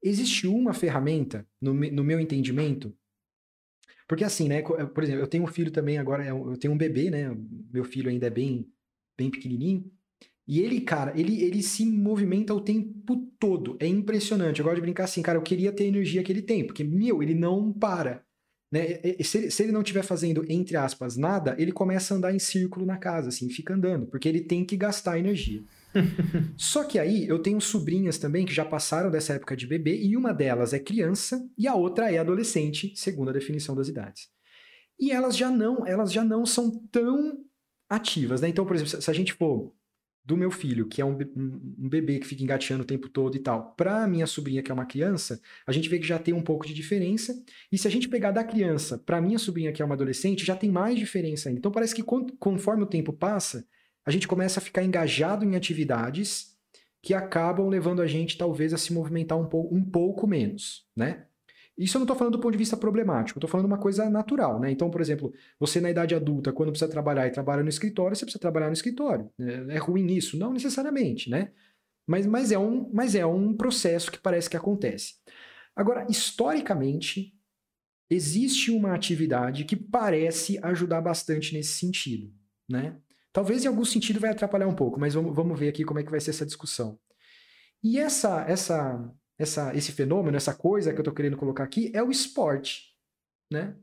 existe uma ferramenta, no, no meu entendimento, porque assim, né? Por exemplo, eu tenho um filho também agora, é eu tenho um bebê, né? Meu filho ainda é bem, bem pequenininho. E ele, cara, ele, ele se movimenta o tempo todo. É impressionante. Eu gosto de brincar assim, cara, eu queria ter a energia que ele tem, porque, meu, ele não para. Né? Se, ele, se ele não estiver fazendo, entre aspas, nada, ele começa a andar em círculo na casa, assim, fica andando, porque ele tem que gastar energia. Só que aí eu tenho sobrinhas também que já passaram dessa época de bebê e uma delas é criança e a outra é adolescente, segundo a definição das idades. E elas já não, elas já não são tão ativas, né? Então, por exemplo, se a gente for do meu filho, que é um, bebê que fica engateando o tempo todo e tal, para minha sobrinha, que é uma criança, a gente vê que já tem um pouco de diferença. E se a gente pegar da criança para minha sobrinha, que é uma adolescente, já tem mais diferença ainda. Então parece que conforme o tempo passa, a gente começa a ficar engajado em atividades que acabam levando a gente, talvez, a se movimentar um pouco, um pouco menos, né? Isso eu não estou falando do ponto de vista problemático, estou falando uma coisa natural, né? Então, por exemplo, você na idade adulta, quando precisa trabalhar e trabalha no escritório, você precisa trabalhar no escritório. É, é ruim isso? Não necessariamente, né? Mas, mas, é um, mas é um processo que parece que acontece. Agora, historicamente, existe uma atividade que parece ajudar bastante nesse sentido, né? Talvez em algum sentido vai atrapalhar um pouco, mas vamos, ver aqui como é que vai ser essa discussão. E essa, essa, essa, esse fenômeno, essa coisa que eu estou querendo colocar aqui é o esporte, né?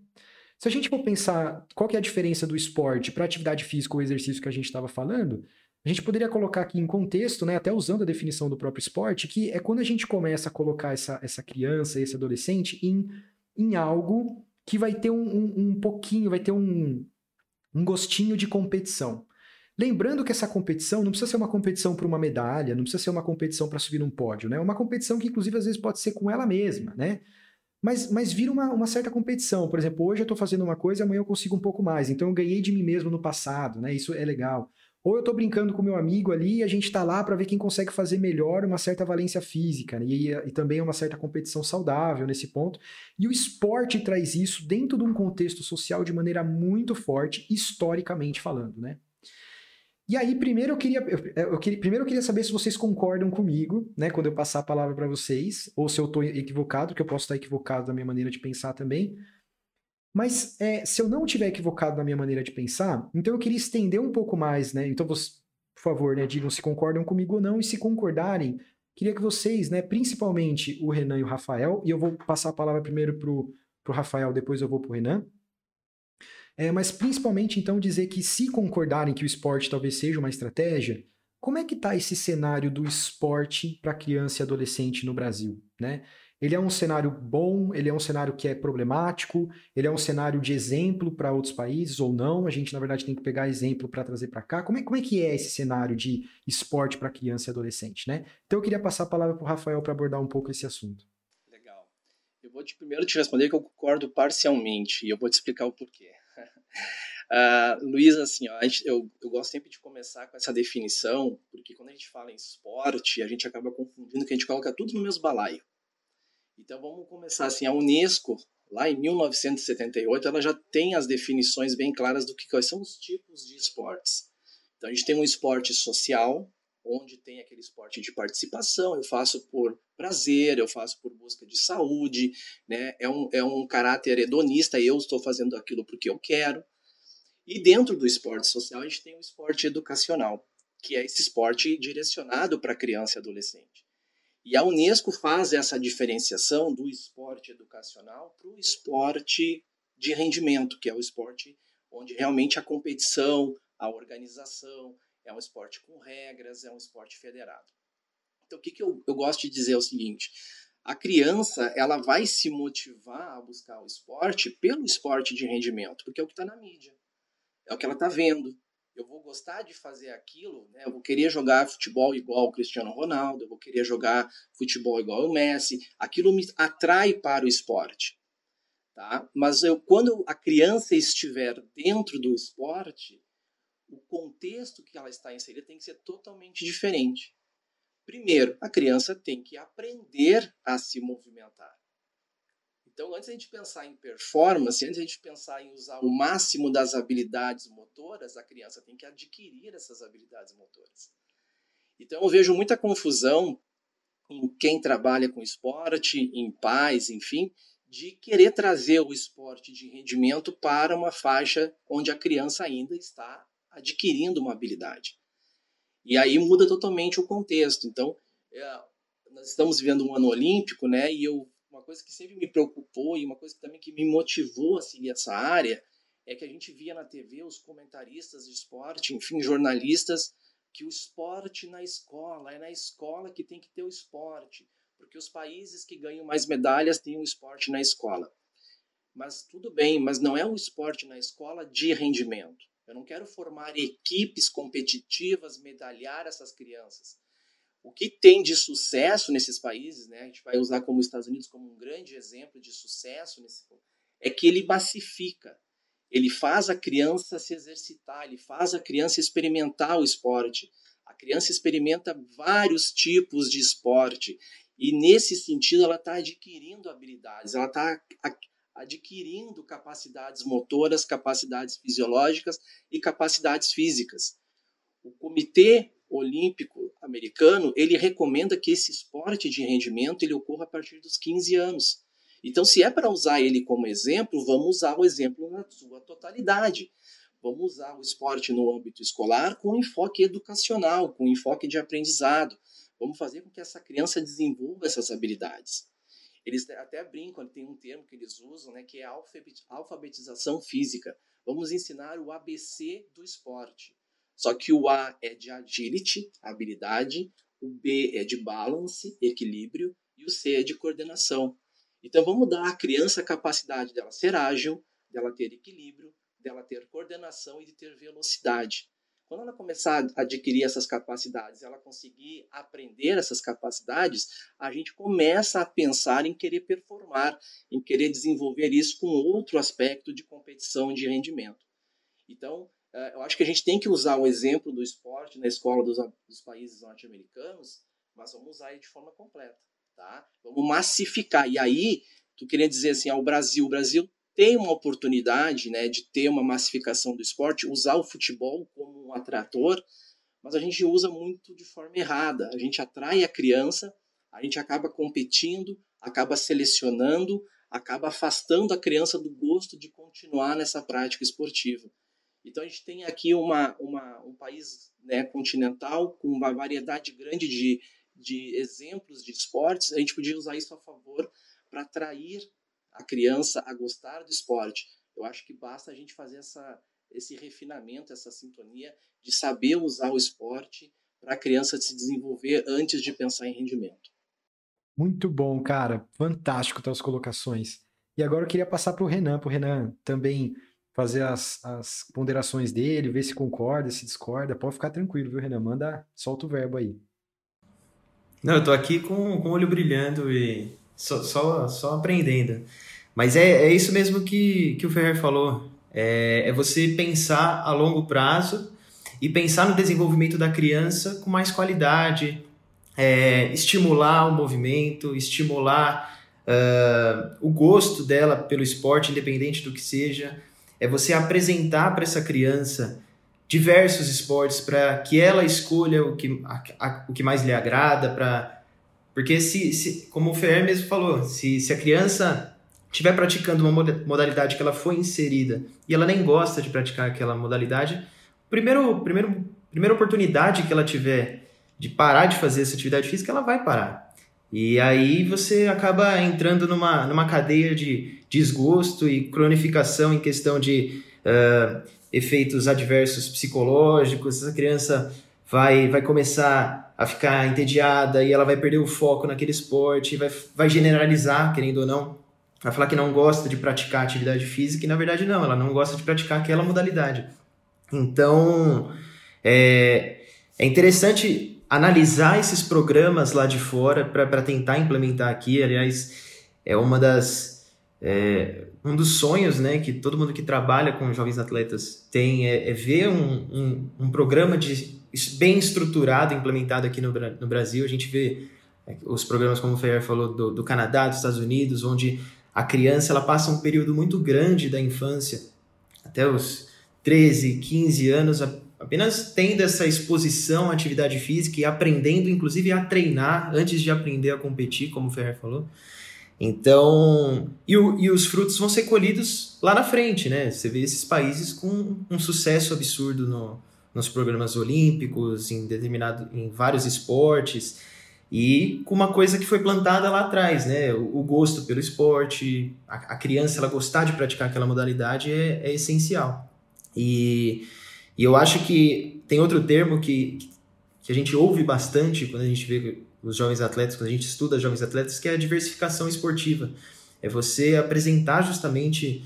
Se a gente for pensar qual que é a diferença do esporte para atividade física ou exercício que a gente estava falando, a gente poderia colocar aqui em contexto, né, até usando a definição do próprio esporte, que é quando a gente começa a colocar essa, essa criança, esse adolescente em, em algo que vai ter um, um, um pouquinho, vai ter um, um gostinho de competição. Lembrando que essa competição não precisa ser uma competição para uma medalha, não precisa ser uma competição para subir num pódio, né? É uma competição que, inclusive, às vezes pode ser com ela mesma, né? Mas, mas vira uma, uma certa competição. Por exemplo, hoje eu estou fazendo uma coisa, amanhã eu consigo um pouco mais. Então eu ganhei de mim mesmo no passado, né? Isso é legal. Ou eu estou brincando com meu amigo ali e a gente está lá para ver quem consegue fazer melhor uma certa valência física. Né? E, e também é uma certa competição saudável nesse ponto. E o esporte traz isso dentro de um contexto social de maneira muito forte, historicamente falando, né? E aí, primeiro eu queria, eu, eu queria, primeiro eu queria saber se vocês concordam comigo, né, quando eu passar a palavra para vocês, ou se eu estou equivocado, que eu posso estar equivocado da minha maneira de pensar também. Mas é, se eu não estiver equivocado na minha maneira de pensar, então eu queria estender um pouco mais, né? Então, vocês, por favor, né, digam se concordam comigo ou não, e se concordarem, queria que vocês, né, principalmente o Renan e o Rafael, e eu vou passar a palavra primeiro para o Rafael, depois eu vou para o Renan, é, mas principalmente, então, dizer que se concordarem que o esporte talvez seja uma estratégia, como é que está esse cenário do esporte para criança e adolescente no Brasil? Né? Ele é um cenário bom, ele é um cenário que é problemático, ele é um cenário de exemplo para outros países ou não? A gente, na verdade, tem que pegar exemplo para trazer para cá. Como é, como é que é esse cenário de esporte para criança e adolescente? Né? Então, eu queria passar a palavra para o Rafael para abordar um pouco esse assunto. Legal. Eu vou te, primeiro te responder que eu concordo parcialmente e eu vou te explicar o porquê. Uh, Luiz, assim, ó, gente, eu, eu gosto sempre de começar com essa definição, porque quando a gente fala em esporte, a gente acaba confundindo que a gente coloca tudo no mesmo balaio. Então vamos começar assim, a Unesco, lá em 1978, ela já tem as definições bem claras do que quais são os tipos de esportes. Então a gente tem um esporte social, onde tem aquele esporte de participação, eu faço por prazer, eu faço por busca de saúde, né? é, um, é um caráter hedonista, eu estou fazendo aquilo porque eu quero. E dentro do esporte social, a gente tem o esporte educacional, que é esse esporte direcionado para criança e adolescente. E a Unesco faz essa diferenciação do esporte educacional para o esporte de rendimento, que é o esporte onde realmente a competição, a organização, é um esporte com regras, é um esporte federado. Então, o que, que eu, eu gosto de dizer é o seguinte: a criança ela vai se motivar a buscar o esporte pelo esporte de rendimento, porque é o que está na mídia, é o que ela está vendo. Eu vou gostar de fazer aquilo, né? eu vou querer jogar futebol igual o Cristiano Ronaldo, eu vou querer jogar futebol igual o Messi, aquilo me atrai para o esporte. Tá? Mas eu, quando a criança estiver dentro do esporte, o contexto que ela está inserida tem que ser totalmente diferente. Primeiro, a criança tem que aprender a se movimentar. Então, antes a gente pensar em performance, antes a gente pensar em usar o máximo das habilidades motoras, a criança tem que adquirir essas habilidades motoras. Então, eu vejo muita confusão em quem trabalha com esporte, em pais, enfim, de querer trazer o esporte de rendimento para uma faixa onde a criança ainda está adquirindo uma habilidade. E aí muda totalmente o contexto. Então, é, nós estamos vivendo um ano olímpico, né? E eu, uma coisa que sempre me preocupou e uma coisa também que me motivou a seguir essa área é que a gente via na TV os comentaristas de esporte, enfim, jornalistas, que o esporte na escola, é na escola que tem que ter o esporte porque os países que ganham mais medalhas têm o esporte na escola. Mas tudo bem, mas não é um esporte na escola de rendimento. Eu não quero formar equipes competitivas, medalhar essas crianças. O que tem de sucesso nesses países, né, a gente vai usar como os Estados Unidos como um grande exemplo de sucesso nesse é que ele massifica. Ele faz a criança se exercitar, ele faz a criança experimentar o esporte. A criança experimenta vários tipos de esporte e nesse sentido, ela está adquirindo habilidades, ela está adquirindo capacidades motoras, capacidades fisiológicas e capacidades físicas. O Comitê Olímpico Americano ele recomenda que esse esporte de rendimento ele ocorra a partir dos 15 anos. Então, se é para usar ele como exemplo, vamos usar o exemplo na sua totalidade. Vamos usar o esporte no âmbito escolar com enfoque educacional, com enfoque de aprendizado. Vamos fazer com que essa criança desenvolva essas habilidades. Eles até brincam, tem um termo que eles usam, né, que é alfabetização física. Vamos ensinar o ABC do esporte. Só que o A é de agility, habilidade, o B é de balance, equilíbrio, e o C é de coordenação. Então vamos dar à criança a capacidade dela ser ágil, dela ter equilíbrio, dela ter coordenação e de ter velocidade. Quando ela começar a adquirir essas capacidades, ela conseguir aprender essas capacidades, a gente começa a pensar em querer performar, em querer desenvolver isso com outro aspecto de competição de rendimento. Então, eh, eu acho que a gente tem que usar o exemplo do esporte na escola dos, dos países norte-americanos, mas vamos usar ele de forma completa, tá? Vamos massificar. E aí, tu queria dizer assim, ao Brasil, o Brasil tem uma oportunidade né, de ter uma massificação do esporte, usar o futebol como um atrator, mas a gente usa muito de forma errada. A gente atrai a criança, a gente acaba competindo, acaba selecionando, acaba afastando a criança do gosto de continuar nessa prática esportiva. Então a gente tem aqui uma, uma, um país né, continental com uma variedade grande de, de exemplos de esportes. A gente podia usar isso a favor para atrair a criança a gostar do esporte. Eu acho que basta a gente fazer essa, esse refinamento, essa sintonia de saber usar o esporte para a criança se desenvolver antes de pensar em rendimento. Muito bom, cara. Fantástico tuas colocações. E agora eu queria passar para o Renan, para o Renan também fazer as, as ponderações dele, ver se concorda, se discorda. Pode ficar tranquilo, viu, Renan? Manda, solta o verbo aí. Não, eu tô aqui com, com o olho brilhando e só, só, só aprendendo. Mas é, é isso mesmo que, que o Ferrer falou. É, é você pensar a longo prazo e pensar no desenvolvimento da criança com mais qualidade, é, estimular o movimento, estimular uh, o gosto dela pelo esporte, independente do que seja. É você apresentar para essa criança diversos esportes para que ela escolha o que, a, a, o que mais lhe agrada, para porque se, se, como o Ferrer mesmo falou, se, se a criança estiver praticando uma modalidade que ela foi inserida e ela nem gosta de praticar aquela modalidade, primeiro, primeiro, primeira oportunidade que ela tiver de parar de fazer essa atividade física, ela vai parar. E aí você acaba entrando numa, numa cadeia de desgosto e cronificação em questão de uh, efeitos adversos psicológicos. Essa criança vai, vai começar a ficar entediada e ela vai perder o foco naquele esporte, vai, vai generalizar, querendo ou não, vai falar que não gosta de praticar atividade física e na verdade não, ela não gosta de praticar aquela modalidade. Então, é, é interessante analisar esses programas lá de fora para tentar implementar aqui. Aliás, é uma das é, um dos sonhos né, que todo mundo que trabalha com jovens atletas tem é, é ver um, um, um, programa de, bem estruturado implementado aqui no, no Brasil. A gente vê é, os programas, como o Ferrer falou, do, do Canadá, dos Estados Unidos, onde a criança ela passa um período muito grande da infância, até os 13, 15 anos, apenas tendo essa exposição à atividade física e aprendendo, inclusive, a treinar antes de aprender a competir, como o Ferrer falou. Então, e, o, e, os frutos vão ser colhidos lá na frente, né? Você vê esses países com um sucesso absurdo no, nos programas olímpicos, em determinado, em vários esportes, e com uma coisa que foi plantada lá atrás, né? O, o gosto pelo esporte, a, a, criança ela gostar de praticar aquela modalidade é, é essencial. E, e eu acho que tem outro termo que, que a gente ouve bastante quando a gente vê os jovens atletas, quando a gente estuda jovens atletas, que é a diversificação esportiva. É você apresentar justamente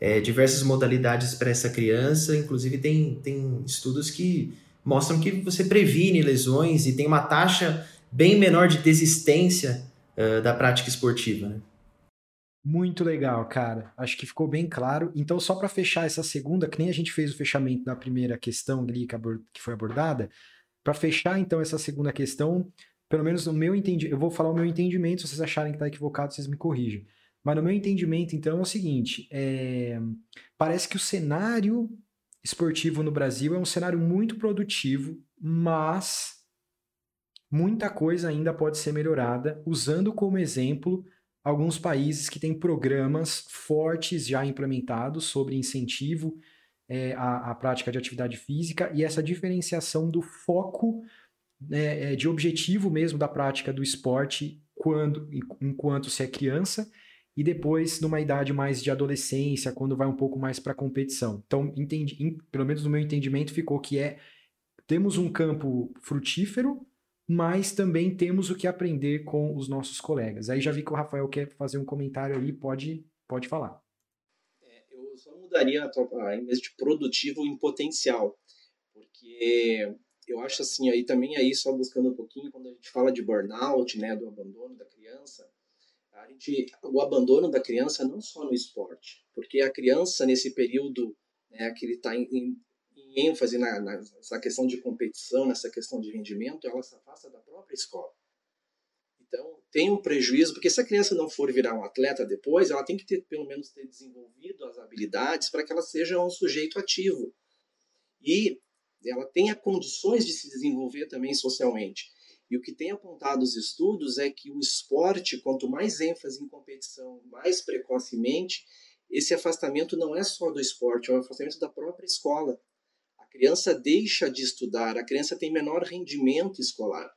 é, diversas modalidades para essa criança. Inclusive, tem, tem estudos que mostram que você previne lesões e tem uma taxa bem menor de desistência uh, da prática esportiva. Né? Muito legal, cara. Acho que ficou bem claro. Então, só para fechar essa segunda, que nem a gente fez o fechamento da primeira questão ali que foi abordada, para fechar então essa segunda questão, pelo menos no meu entendimento, eu vou falar o meu entendimento, se vocês acharem que está equivocado, vocês me corrijam. Mas no meu entendimento, então, é o seguinte: é... parece que o cenário esportivo no Brasil é um cenário muito produtivo, mas muita coisa ainda pode ser melhorada, usando como exemplo alguns países que têm programas fortes já implementados sobre incentivo é, à, à prática de atividade física e essa diferenciação do foco né, é, de objetivo mesmo da prática do esporte quando, enquanto se é criança e depois numa idade mais de adolescência, quando vai um pouco mais para competição. Então, entendi, pelo menos no meu entendimento, ficou que é temos um campo frutífero, mas também temos o que aprender com os nossos colegas. Aí já vi que o Rafael quer fazer um comentário ali, pode, pode falar. É, eu só mudaria a, em vez de produtivo em potencial, porque eu acho assim, aí também aí só buscando um pouquinho, quando a gente fala de burnout, né, do abandono da criança, a gente, o abandono da criança não só no esporte, porque a criança nesse período né, que ele está em, em, ênfase na, na, nessa questão de competição, nessa questão de rendimento, ela se afasta da própria escola. Então, tem um prejuízo, porque se a criança não for virar um atleta depois, ela tem que ter, pelo menos ter desenvolvido as habilidades para que ela seja um sujeito ativo. E ela tenha condições de se desenvolver também socialmente. E o que tem apontado os estudos é que o esporte, quanto mais ênfase em competição, mais precocemente, esse afastamento não é só do esporte, é um afastamento da própria escola. A criança deixa de estudar, a criança tem menor rendimento escolar.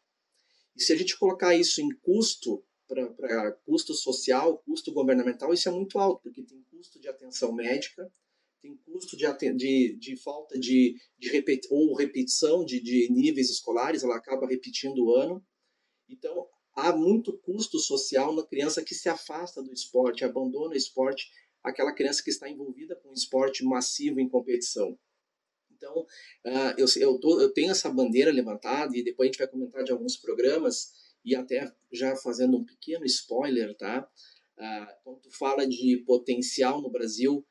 E se a gente colocar isso em custo, para custo social, custo governamental, isso é muito alto, porque tem custo de atenção médica, tem custo de, de, de falta de, de ou repetição de, de níveis escolares, ela acaba repetindo o ano. Então, há muito custo social na criança que se afasta do esporte, abandona o esporte, aquela criança que está envolvida com esporte massivo em competição. Então, uh, eu, eu, tô, eu tenho essa bandeira levantada e depois a gente vai comentar de alguns programas e até já fazendo um pequeno spoiler, tá? Uh, quando tu fala de potencial no Brasil,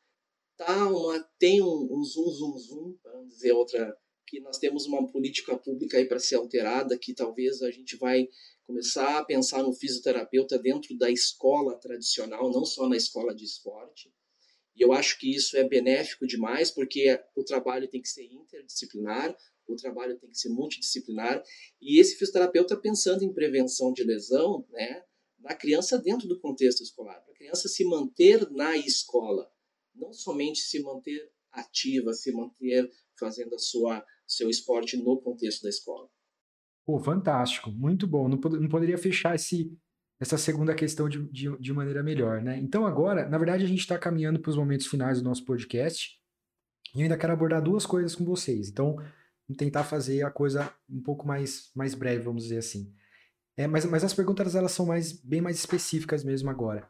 tá uma, tem um, um zoom, zoom, zoom, para dizer outra, que nós temos uma política pública aí para ser alterada, que talvez a gente vai começar a pensar no fisioterapeuta dentro da escola tradicional, não só na escola de esporte. E eu acho que isso é benéfico demais, porque o trabalho tem que ser interdisciplinar, o trabalho tem que ser multidisciplinar, e esse fisioterapeuta pensando em prevenção de lesão, né, da criança dentro do contexto escolar, para a criança se manter na escola, não somente se manter ativa, se manter fazendo a sua seu esporte no contexto da escola. Pô, fantástico, muito bom. Não, não poderia fechar esse, essa segunda questão de, de, de, maneira melhor, né? Então agora, na verdade, a gente está caminhando para os momentos finais do nosso podcast e eu ainda quero abordar duas coisas com vocês. Então, tentar fazer a coisa um pouco mais, mais breve, vamos dizer assim. É, mas, mas as perguntas elas são mais, bem mais específicas mesmo agora.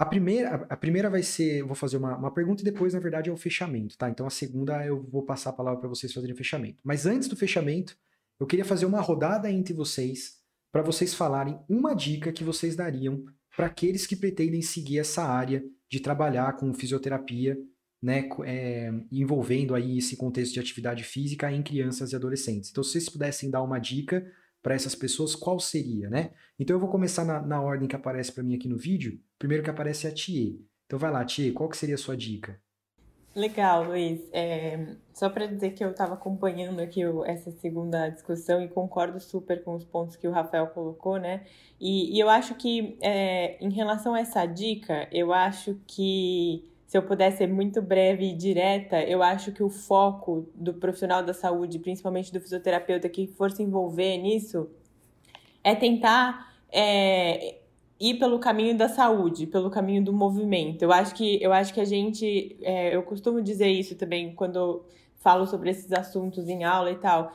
A primeira, a primeira vai ser, eu vou fazer uma, uma pergunta e depois, na verdade, é o fechamento, tá? Então a segunda eu vou passar a palavra para vocês fazerem o fechamento. Mas antes do fechamento, eu queria fazer uma rodada entre vocês para vocês falarem uma dica que vocês dariam para aqueles que pretendem seguir essa área de trabalhar com fisioterapia, né, é, envolvendo aí esse contexto de atividade física em crianças e adolescentes. Então, se vocês pudessem dar uma dica para essas pessoas, qual seria, né? Então, eu vou começar na, na ordem que aparece para mim aqui no vídeo. Primeiro que aparece a Thier. Então, vai lá, Thier, qual que seria a sua dica? Legal, Luiz. É, só para dizer que eu estava acompanhando aqui o, essa segunda discussão e concordo super com os pontos que o Rafael colocou, né? E, e eu acho que, é, em relação a essa dica, eu acho que, se eu puder ser muito breve e direta, eu acho que o foco do profissional da saúde, principalmente do fisioterapeuta que for se envolver nisso, é tentar é, ir pelo caminho da saúde, pelo caminho do movimento. Eu acho que, eu acho que a gente, é, eu costumo dizer isso também quando falo sobre esses assuntos em aula e tal.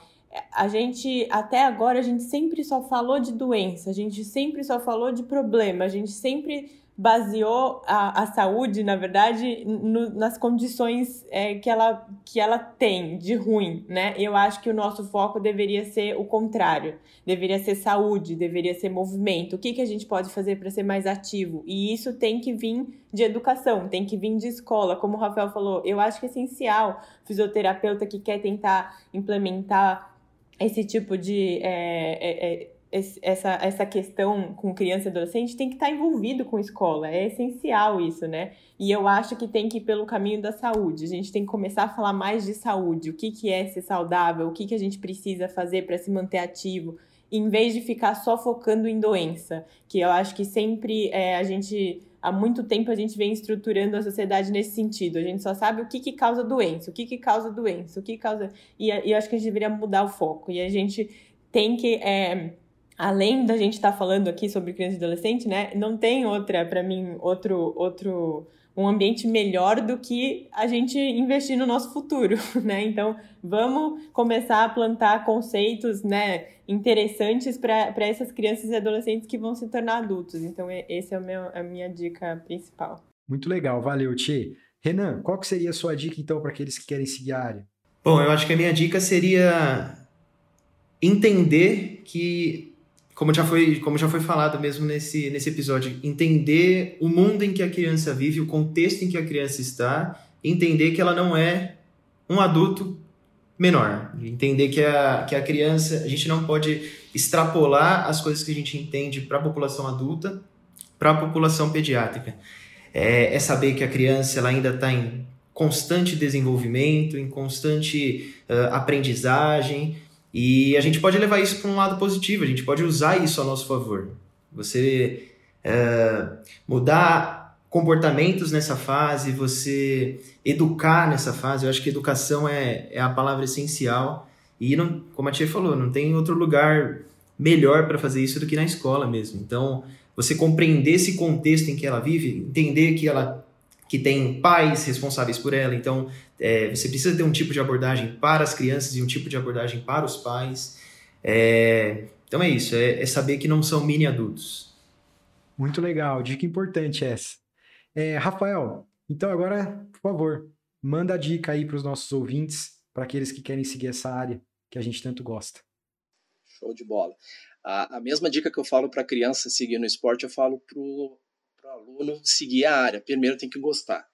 A gente, até agora, a gente sempre só falou de doença, a gente sempre só falou de problema, a gente sempre baseou a, a saúde, na verdade, no, nas condições é, que, ela, que ela tem de ruim, né? Eu acho que o nosso foco deveria ser o contrário. Deveria ser saúde, deveria ser movimento. O que, que a gente pode fazer para ser mais ativo? E isso tem que vir de educação, tem que vir de escola. Como o Rafael falou, eu acho que é essencial fisioterapeuta que quer tentar implementar esse tipo de é, é, é essa, essa questão com criança e adolescente tem que estar envolvido com escola. É essencial isso, né? E eu acho que tem que ir pelo caminho da saúde. A gente tem que começar a falar mais de saúde. O que, que é ser saudável? O que, que a gente precisa fazer para se manter ativo? Em vez de ficar só focando em doença. Que eu acho que sempre é, a gente há muito tempo a gente vem estruturando a sociedade nesse sentido. A gente só sabe o que, que causa doença, o que, que causa doença, o que causa. E, e eu acho que a gente deveria mudar o foco. E a gente tem que é, além da gente estar tá falando aqui sobre criança e adolescente, né, não tem outra, para mim, outro, outro, um ambiente melhor do que a gente investir no nosso futuro, né? Então, vamos começar a plantar conceitos, né, interessantes para essas crianças e adolescentes que vão se tornar adultos. Então, essa é meu, a minha dica principal. Muito legal, valeu, Tchê. Renan, qual que seria a sua dica, então, para aqueles que querem seguir a área? Bom, eu acho que a minha dica seria entender que como já foi, como já foi falado mesmo nesse, nesse episódio, entender o mundo em que a criança vive, o contexto em que a criança está, entender que ela não é um adulto menor, entender que a, que a criança, a gente não pode extrapolar as coisas que a gente entende para a população adulta para a população pediátrica. É, é, saber que a criança ela ainda está em constante desenvolvimento, em constante uh, aprendizagem, e a gente pode levar isso para um lado positivo, a gente pode usar isso a nosso favor. Você é, mudar comportamentos nessa fase, você educar nessa fase. Eu acho que educação é, é a palavra essencial. E, não, como a tia falou, não tem outro lugar melhor para fazer isso do que na escola mesmo. Então, você compreender esse contexto em que ela vive, entender que ela que tem pais responsáveis por ela. Então, é, você precisa ter um tipo de abordagem para as crianças e um tipo de abordagem para os pais. É, então é isso, é, é, saber que não são mini adultos. Muito legal, dica importante essa. É, Rafael, então agora, por favor, manda a dica aí para os nossos ouvintes, para aqueles que querem seguir essa área que a gente tanto gosta. Show de bola. A, a mesma dica que eu falo para a criança seguir no esporte, eu falo para o aluno seguir a área. Primeiro tem que gostar.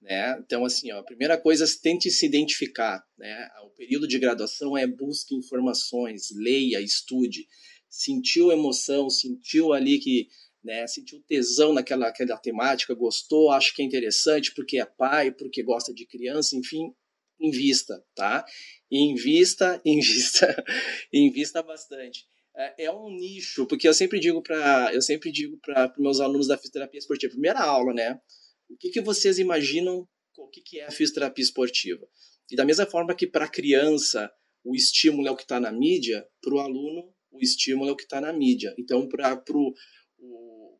Né? Então, assim, ó, a primeira coisa, tente se identificar. Né? O período de graduação é busque informações, leia, estude. Sentiu emoção, sentiu ali que né, sentiu tesão naquela, naquela temática, gostou, acha que é interessante porque é pai, porque gosta de criança, enfim, invista, tá? Invista, invista, invista bastante. É, é um nicho, porque eu sempre digo para eu sempre digo para meus alunos da fisioterapia esportiva, primeira aula, né? O que, que vocês imaginam o que, que é a fisioterapia esportiva? E da mesma forma que para a criança o estímulo é o que está na mídia, para o aluno o estímulo é o que está na mídia. Então, para o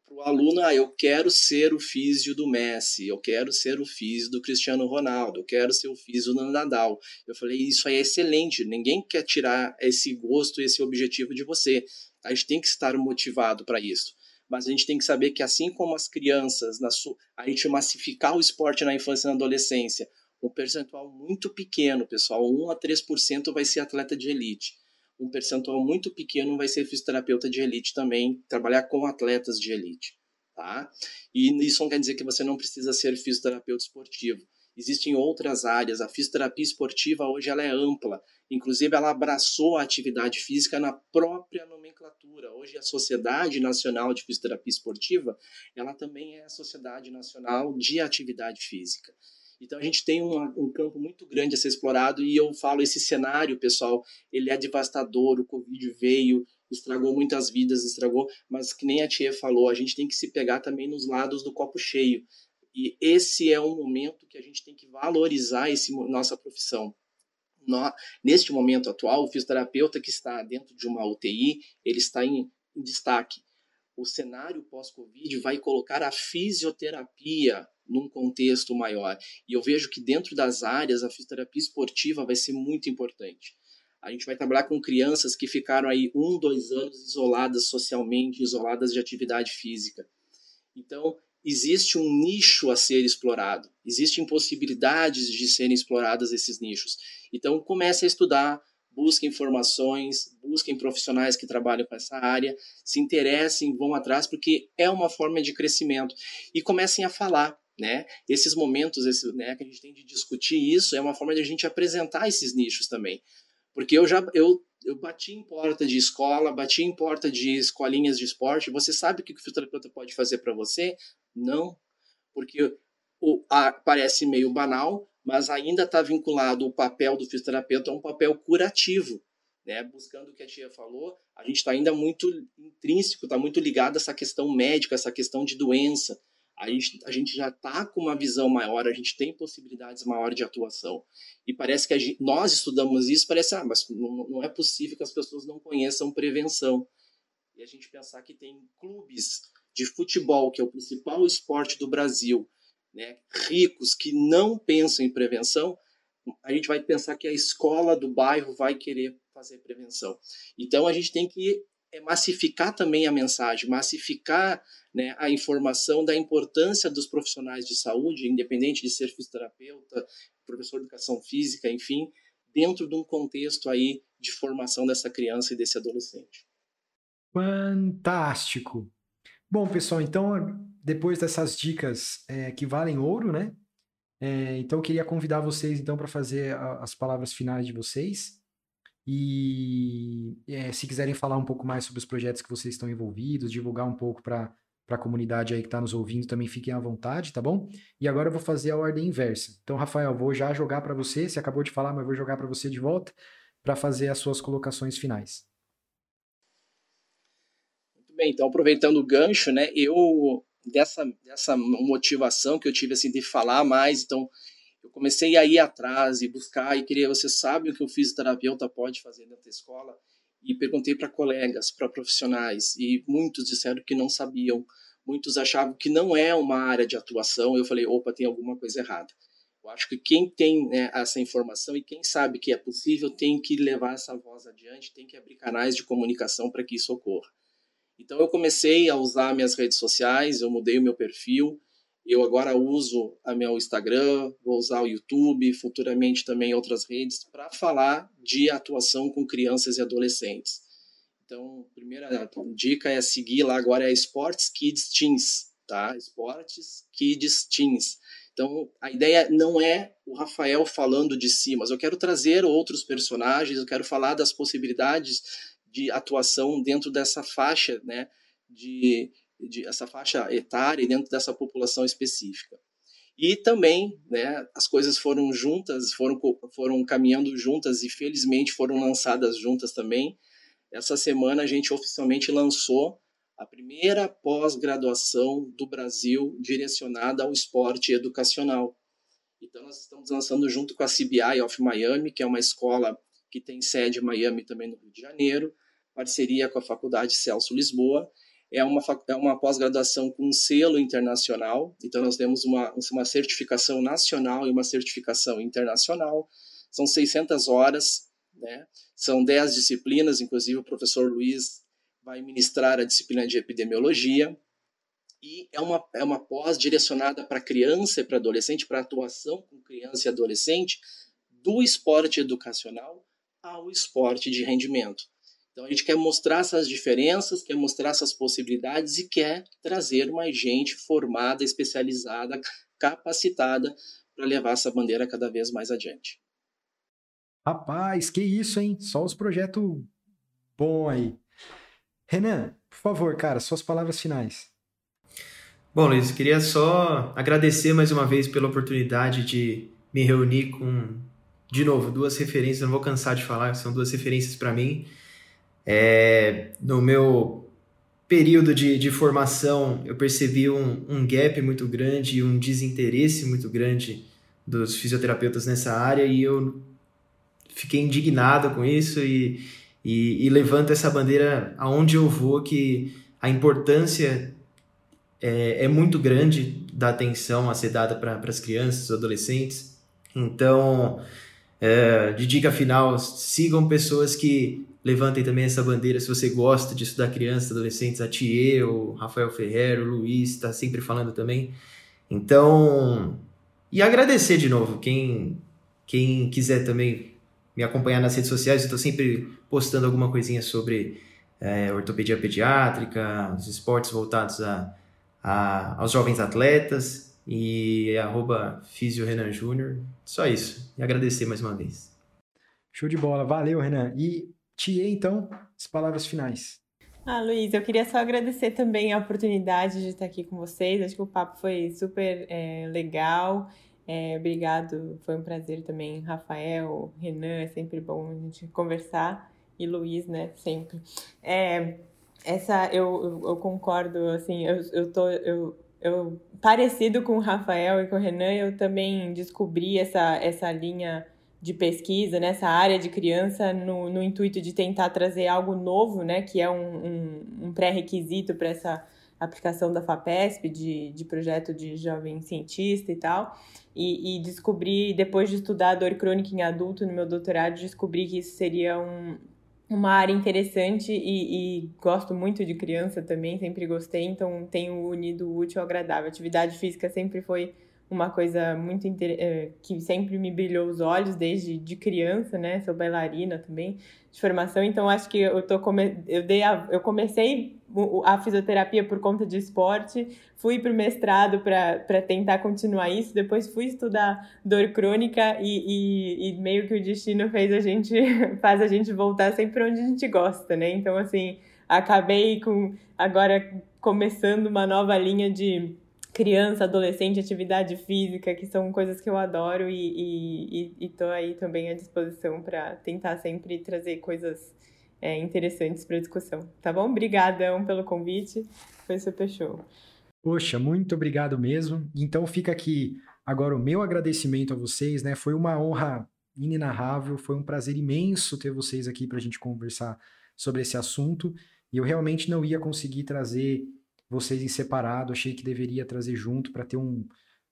o aluno, ah, eu quero ser o físio do Messi, eu quero ser o físio do Cristiano Ronaldo, eu quero ser o físio do Nadal. Eu falei, isso aí é excelente, ninguém quer tirar esse gosto, esse objetivo de você. A gente tem que estar motivado para isso. Mas a gente tem que saber que assim como as crianças, a gente massificar o esporte na infância e na adolescência, um percentual muito pequeno, pessoal, 1 a 3% vai ser atleta de elite um percentual muito pequeno vai ser fisioterapeuta de elite também, trabalhar com atletas de elite. tá? E isso não quer dizer que você não precisa ser fisioterapeuta esportivo. Existem outras áreas. A fisioterapia esportiva hoje ela é ampla. Inclusive, ela abraçou a atividade física na própria nomenclatura. Hoje, a Sociedade Nacional de Fisioterapia Esportiva, ela também é a Sociedade Nacional de Atividade Física. Então, a gente tem um, campo muito grande a ser explorado e eu falo, esse cenário, pessoal, ele é devastador, o Covid veio, estragou muitas vidas, estragou, mas que nem a Tia falou, a gente tem que se pegar também nos lados do copo cheio. E esse é um momento que a gente tem que valorizar esse, nossa profissão. No, neste momento atual, o fisioterapeuta que está dentro de uma UTI, ele está em, em destaque. O cenário pós-Covid vai colocar a fisioterapia num contexto maior. E eu vejo que dentro das áreas, a fisioterapia esportiva vai ser muito importante. A gente vai trabalhar com crianças que ficaram aí um, dois anos isoladas socialmente, isoladas de atividade física. Então, existe um nicho a ser explorado, existem possibilidades de serem exploradas esses nichos. Então comece a estudar, busque informações, busquem profissionais que trabalham com essa área, se interessem, vão atrás, porque é uma forma de crescimento. E comecem a falar. Né? Esses momentos esse, né, que a gente tem de discutir isso é uma forma de a gente apresentar esses nichos também. Porque eu já eu, eu bati em porta de escola, bati em porta de escolinhas de esporte. Você sabe o que o fisioterapeuta pode fazer para você? Não, porque o, a, parece meio banal, mas ainda está vinculado o papel do fisioterapeuta a um papel curativo. Né? Buscando o que a tia falou, a gente está ainda muito intrínseco, está muito ligado a essa questão médica, essa questão de doença. A gente, a gente já está com uma visão maior, a gente tem possibilidades maiores de atuação. E parece que gente, nós estudamos isso, parece, ah, mas não, não é possível que as pessoas não conheçam prevenção. E a gente pensar que tem clubes de futebol, que é o principal esporte do Brasil, né, ricos que não pensam em prevenção, a gente vai pensar que a escola do bairro vai querer fazer prevenção. Então a gente tem que é, massificar também a mensagem, massificar né, a informação da importância dos profissionais de saúde, independente de ser fisioterapeuta, professor de educação física, enfim, dentro de um contexto aí de formação dessa criança e desse adolescente. Fantástico! Bom, pessoal, então, depois dessas dicas é, que valem ouro, né? É, então, eu queria convidar vocês, então, para fazer a, as palavras finais de vocês. E é, se quiserem falar um pouco mais sobre os projetos que vocês estão envolvidos, divulgar um pouco para a comunidade aí que está nos ouvindo, também fiquem à vontade, tá bom? E agora eu vou fazer a ordem inversa. Então, Rafael, vou já jogar para você, você acabou de falar, mas vou jogar para você de volta para fazer as suas colocações finais bem, então aproveitando o gancho, né, eu dessa dessa motivação que eu tive assim de falar mais, então comecei a ir atrás e buscar e queria, você sabe o que o fisioterapeuta pode fazer dentro da escola? E perguntei para colegas, para profissionais, e muitos disseram que não sabiam, muitos achavam que não é uma área de atuação. Eu falei, opa, tem alguma coisa errada. Eu acho que quem tem né, essa informação e quem sabe que é possível tem que levar essa voz adiante, tem que abrir canais de comunicação para que isso ocorra. Então eu comecei a usar minhas redes sociais, eu mudei o meu perfil, eu agora uso a meu Instagram, vou usar o YouTube, futuramente também outras redes para falar de atuação com crianças e adolescentes. Então, a primeira dica é seguir lá agora é Sports Kids Teens, tá? Sports Kids Teens. Então, a ideia não é o Rafael falando de si, mas eu quero trazer outros personagens, eu quero falar das possibilidades de atuação dentro dessa faixa, né, de, de essa faixa etária e dentro dessa população específica. E também, né, as coisas foram juntas, foram, foram caminhando juntas e felizmente foram lançadas juntas também. Essa semana a gente oficialmente lançou a primeira pós-graduação do Brasil direcionada ao esporte educacional. Então nós estamos lançando junto com a CBI of Miami, que é uma escola que tem sede em Miami também no Rio de Janeiro, parceria com a Faculdade Celso Lisboa. É uma, é uma pós-graduação com selo internacional, então nós temos uma, uma certificação nacional e uma certificação internacional. São 600 horas, né? são 10 disciplinas, inclusive o professor Luiz vai ministrar a disciplina de epidemiologia. E é uma, é uma pós direcionada para criança e para adolescente, para atuação com criança e adolescente, do esporte educacional ao esporte de rendimento. Então a gente quer mostrar essas diferenças, quer mostrar essas possibilidades e quer trazer mais gente formada, especializada, capacitada para levar essa bandeira cada vez mais adiante. Rapaz, que isso, hein? Só os projetos bom aí. Renan, por favor, cara, suas palavras finais. Bom, Luiz, queria só agradecer mais uma vez pela oportunidade de me reunir com, de novo, duas referências, não vou cansar de falar, são duas referências para mim. É, no meu período de, de formação, eu percebi um, um gap muito grande e um desinteresse muito grande dos fisioterapeutas nessa área e eu fiquei indignado com isso e, e, e levanto essa bandeira aonde eu vou que a importância é, é muito grande da atenção a ser dada para as crianças, adolescentes. Então, é, de dica final, sigam pessoas que levantem também essa bandeira se você gosta de estudar crianças, adolescentes, a Thier, o Rafael Ferreira, o Luiz, está sempre falando também. Então, e agradecer de novo quem, quem quiser também me acompanhar nas redes sociais, eu estou sempre postando alguma coisinha sobre é, ortopedia pediátrica, os esportes voltados a, a, aos jovens atletas e arroba Físio Renan Júnior. Só isso. E agradecer mais uma vez. Show de bola. Valeu, Renan. E Tia, então, as palavras finais. Ah, Luiz, eu queria só agradecer também a oportunidade de estar aqui com vocês. Acho que o papo foi super é, legal. É, obrigado, foi um prazer também. Rafael, Renan, é sempre bom a gente conversar. E Luiz, né, sempre. É, essa, eu, eu, eu, concordo, assim, eu, eu tô... Eu, eu, parecido com o Rafael e com o Renan, eu também descobri essa, essa linha de pesquisa nessa área de criança no, no intuito de tentar trazer algo novo, né, que é um, um, um pré-requisito para essa aplicação da FAPESP, de, de projeto de jovem cientista e tal, e, e descobri, depois de estudar dor crônica em adulto no meu doutorado, descobri que isso seria um, uma área interessante e, e, gosto muito de criança também, sempre gostei, então tenho unido o útil ao agradável. Atividade física sempre foi uma coisa muito é, que sempre me brilhou os olhos desde de criança, né? Sou bailarina também de formação, então acho que eu tô come... eu dei a... eu comecei a fisioterapia por conta de esporte, fui para o mestrado para tentar continuar isso, depois fui estudar dor crônica e, e, e meio que o destino fez a gente faz a gente voltar sempre onde a gente gosta, né? Então assim acabei com agora começando uma nova linha de criança, adolescente, atividade física, que são coisas que eu adoro e estou aí também à disposição para tentar sempre trazer coisas é, interessantes para discussão. Tá bom? Obrigadão pelo convite, foi super show. Poxa, muito obrigado mesmo. Então fica aqui agora o meu agradecimento a vocês, né? Foi uma honra inenarrável, foi um prazer imenso ter vocês aqui para a gente conversar sobre esse assunto. E eu realmente não ia conseguir trazer vocês em separado, achei que deveria trazer junto para ter um,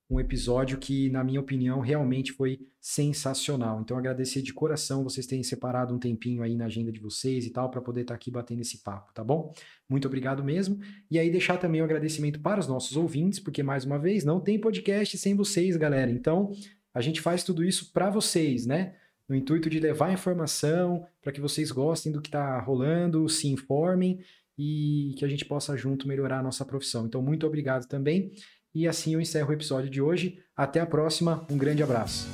um episódio que, na minha opinião, realmente foi sensacional. Então, agradecer de coração vocês terem separado um tempinho aí na agenda de vocês e tal, para poder estar tá aqui batendo esse papo, tá bom? Muito obrigado mesmo. E aí, deixar também o um agradecimento para os nossos ouvintes, porque, mais uma vez, não tem podcast sem vocês, galera. Então, a gente faz tudo isso para vocês, né? No intuito de levar informação para que vocês gostem do que está rolando, se informem e que a gente possa junto melhorar a nossa profissão. Então, muito obrigado também. E assim eu encerro o episódio de hoje. Até a próxima. Um grande abraço.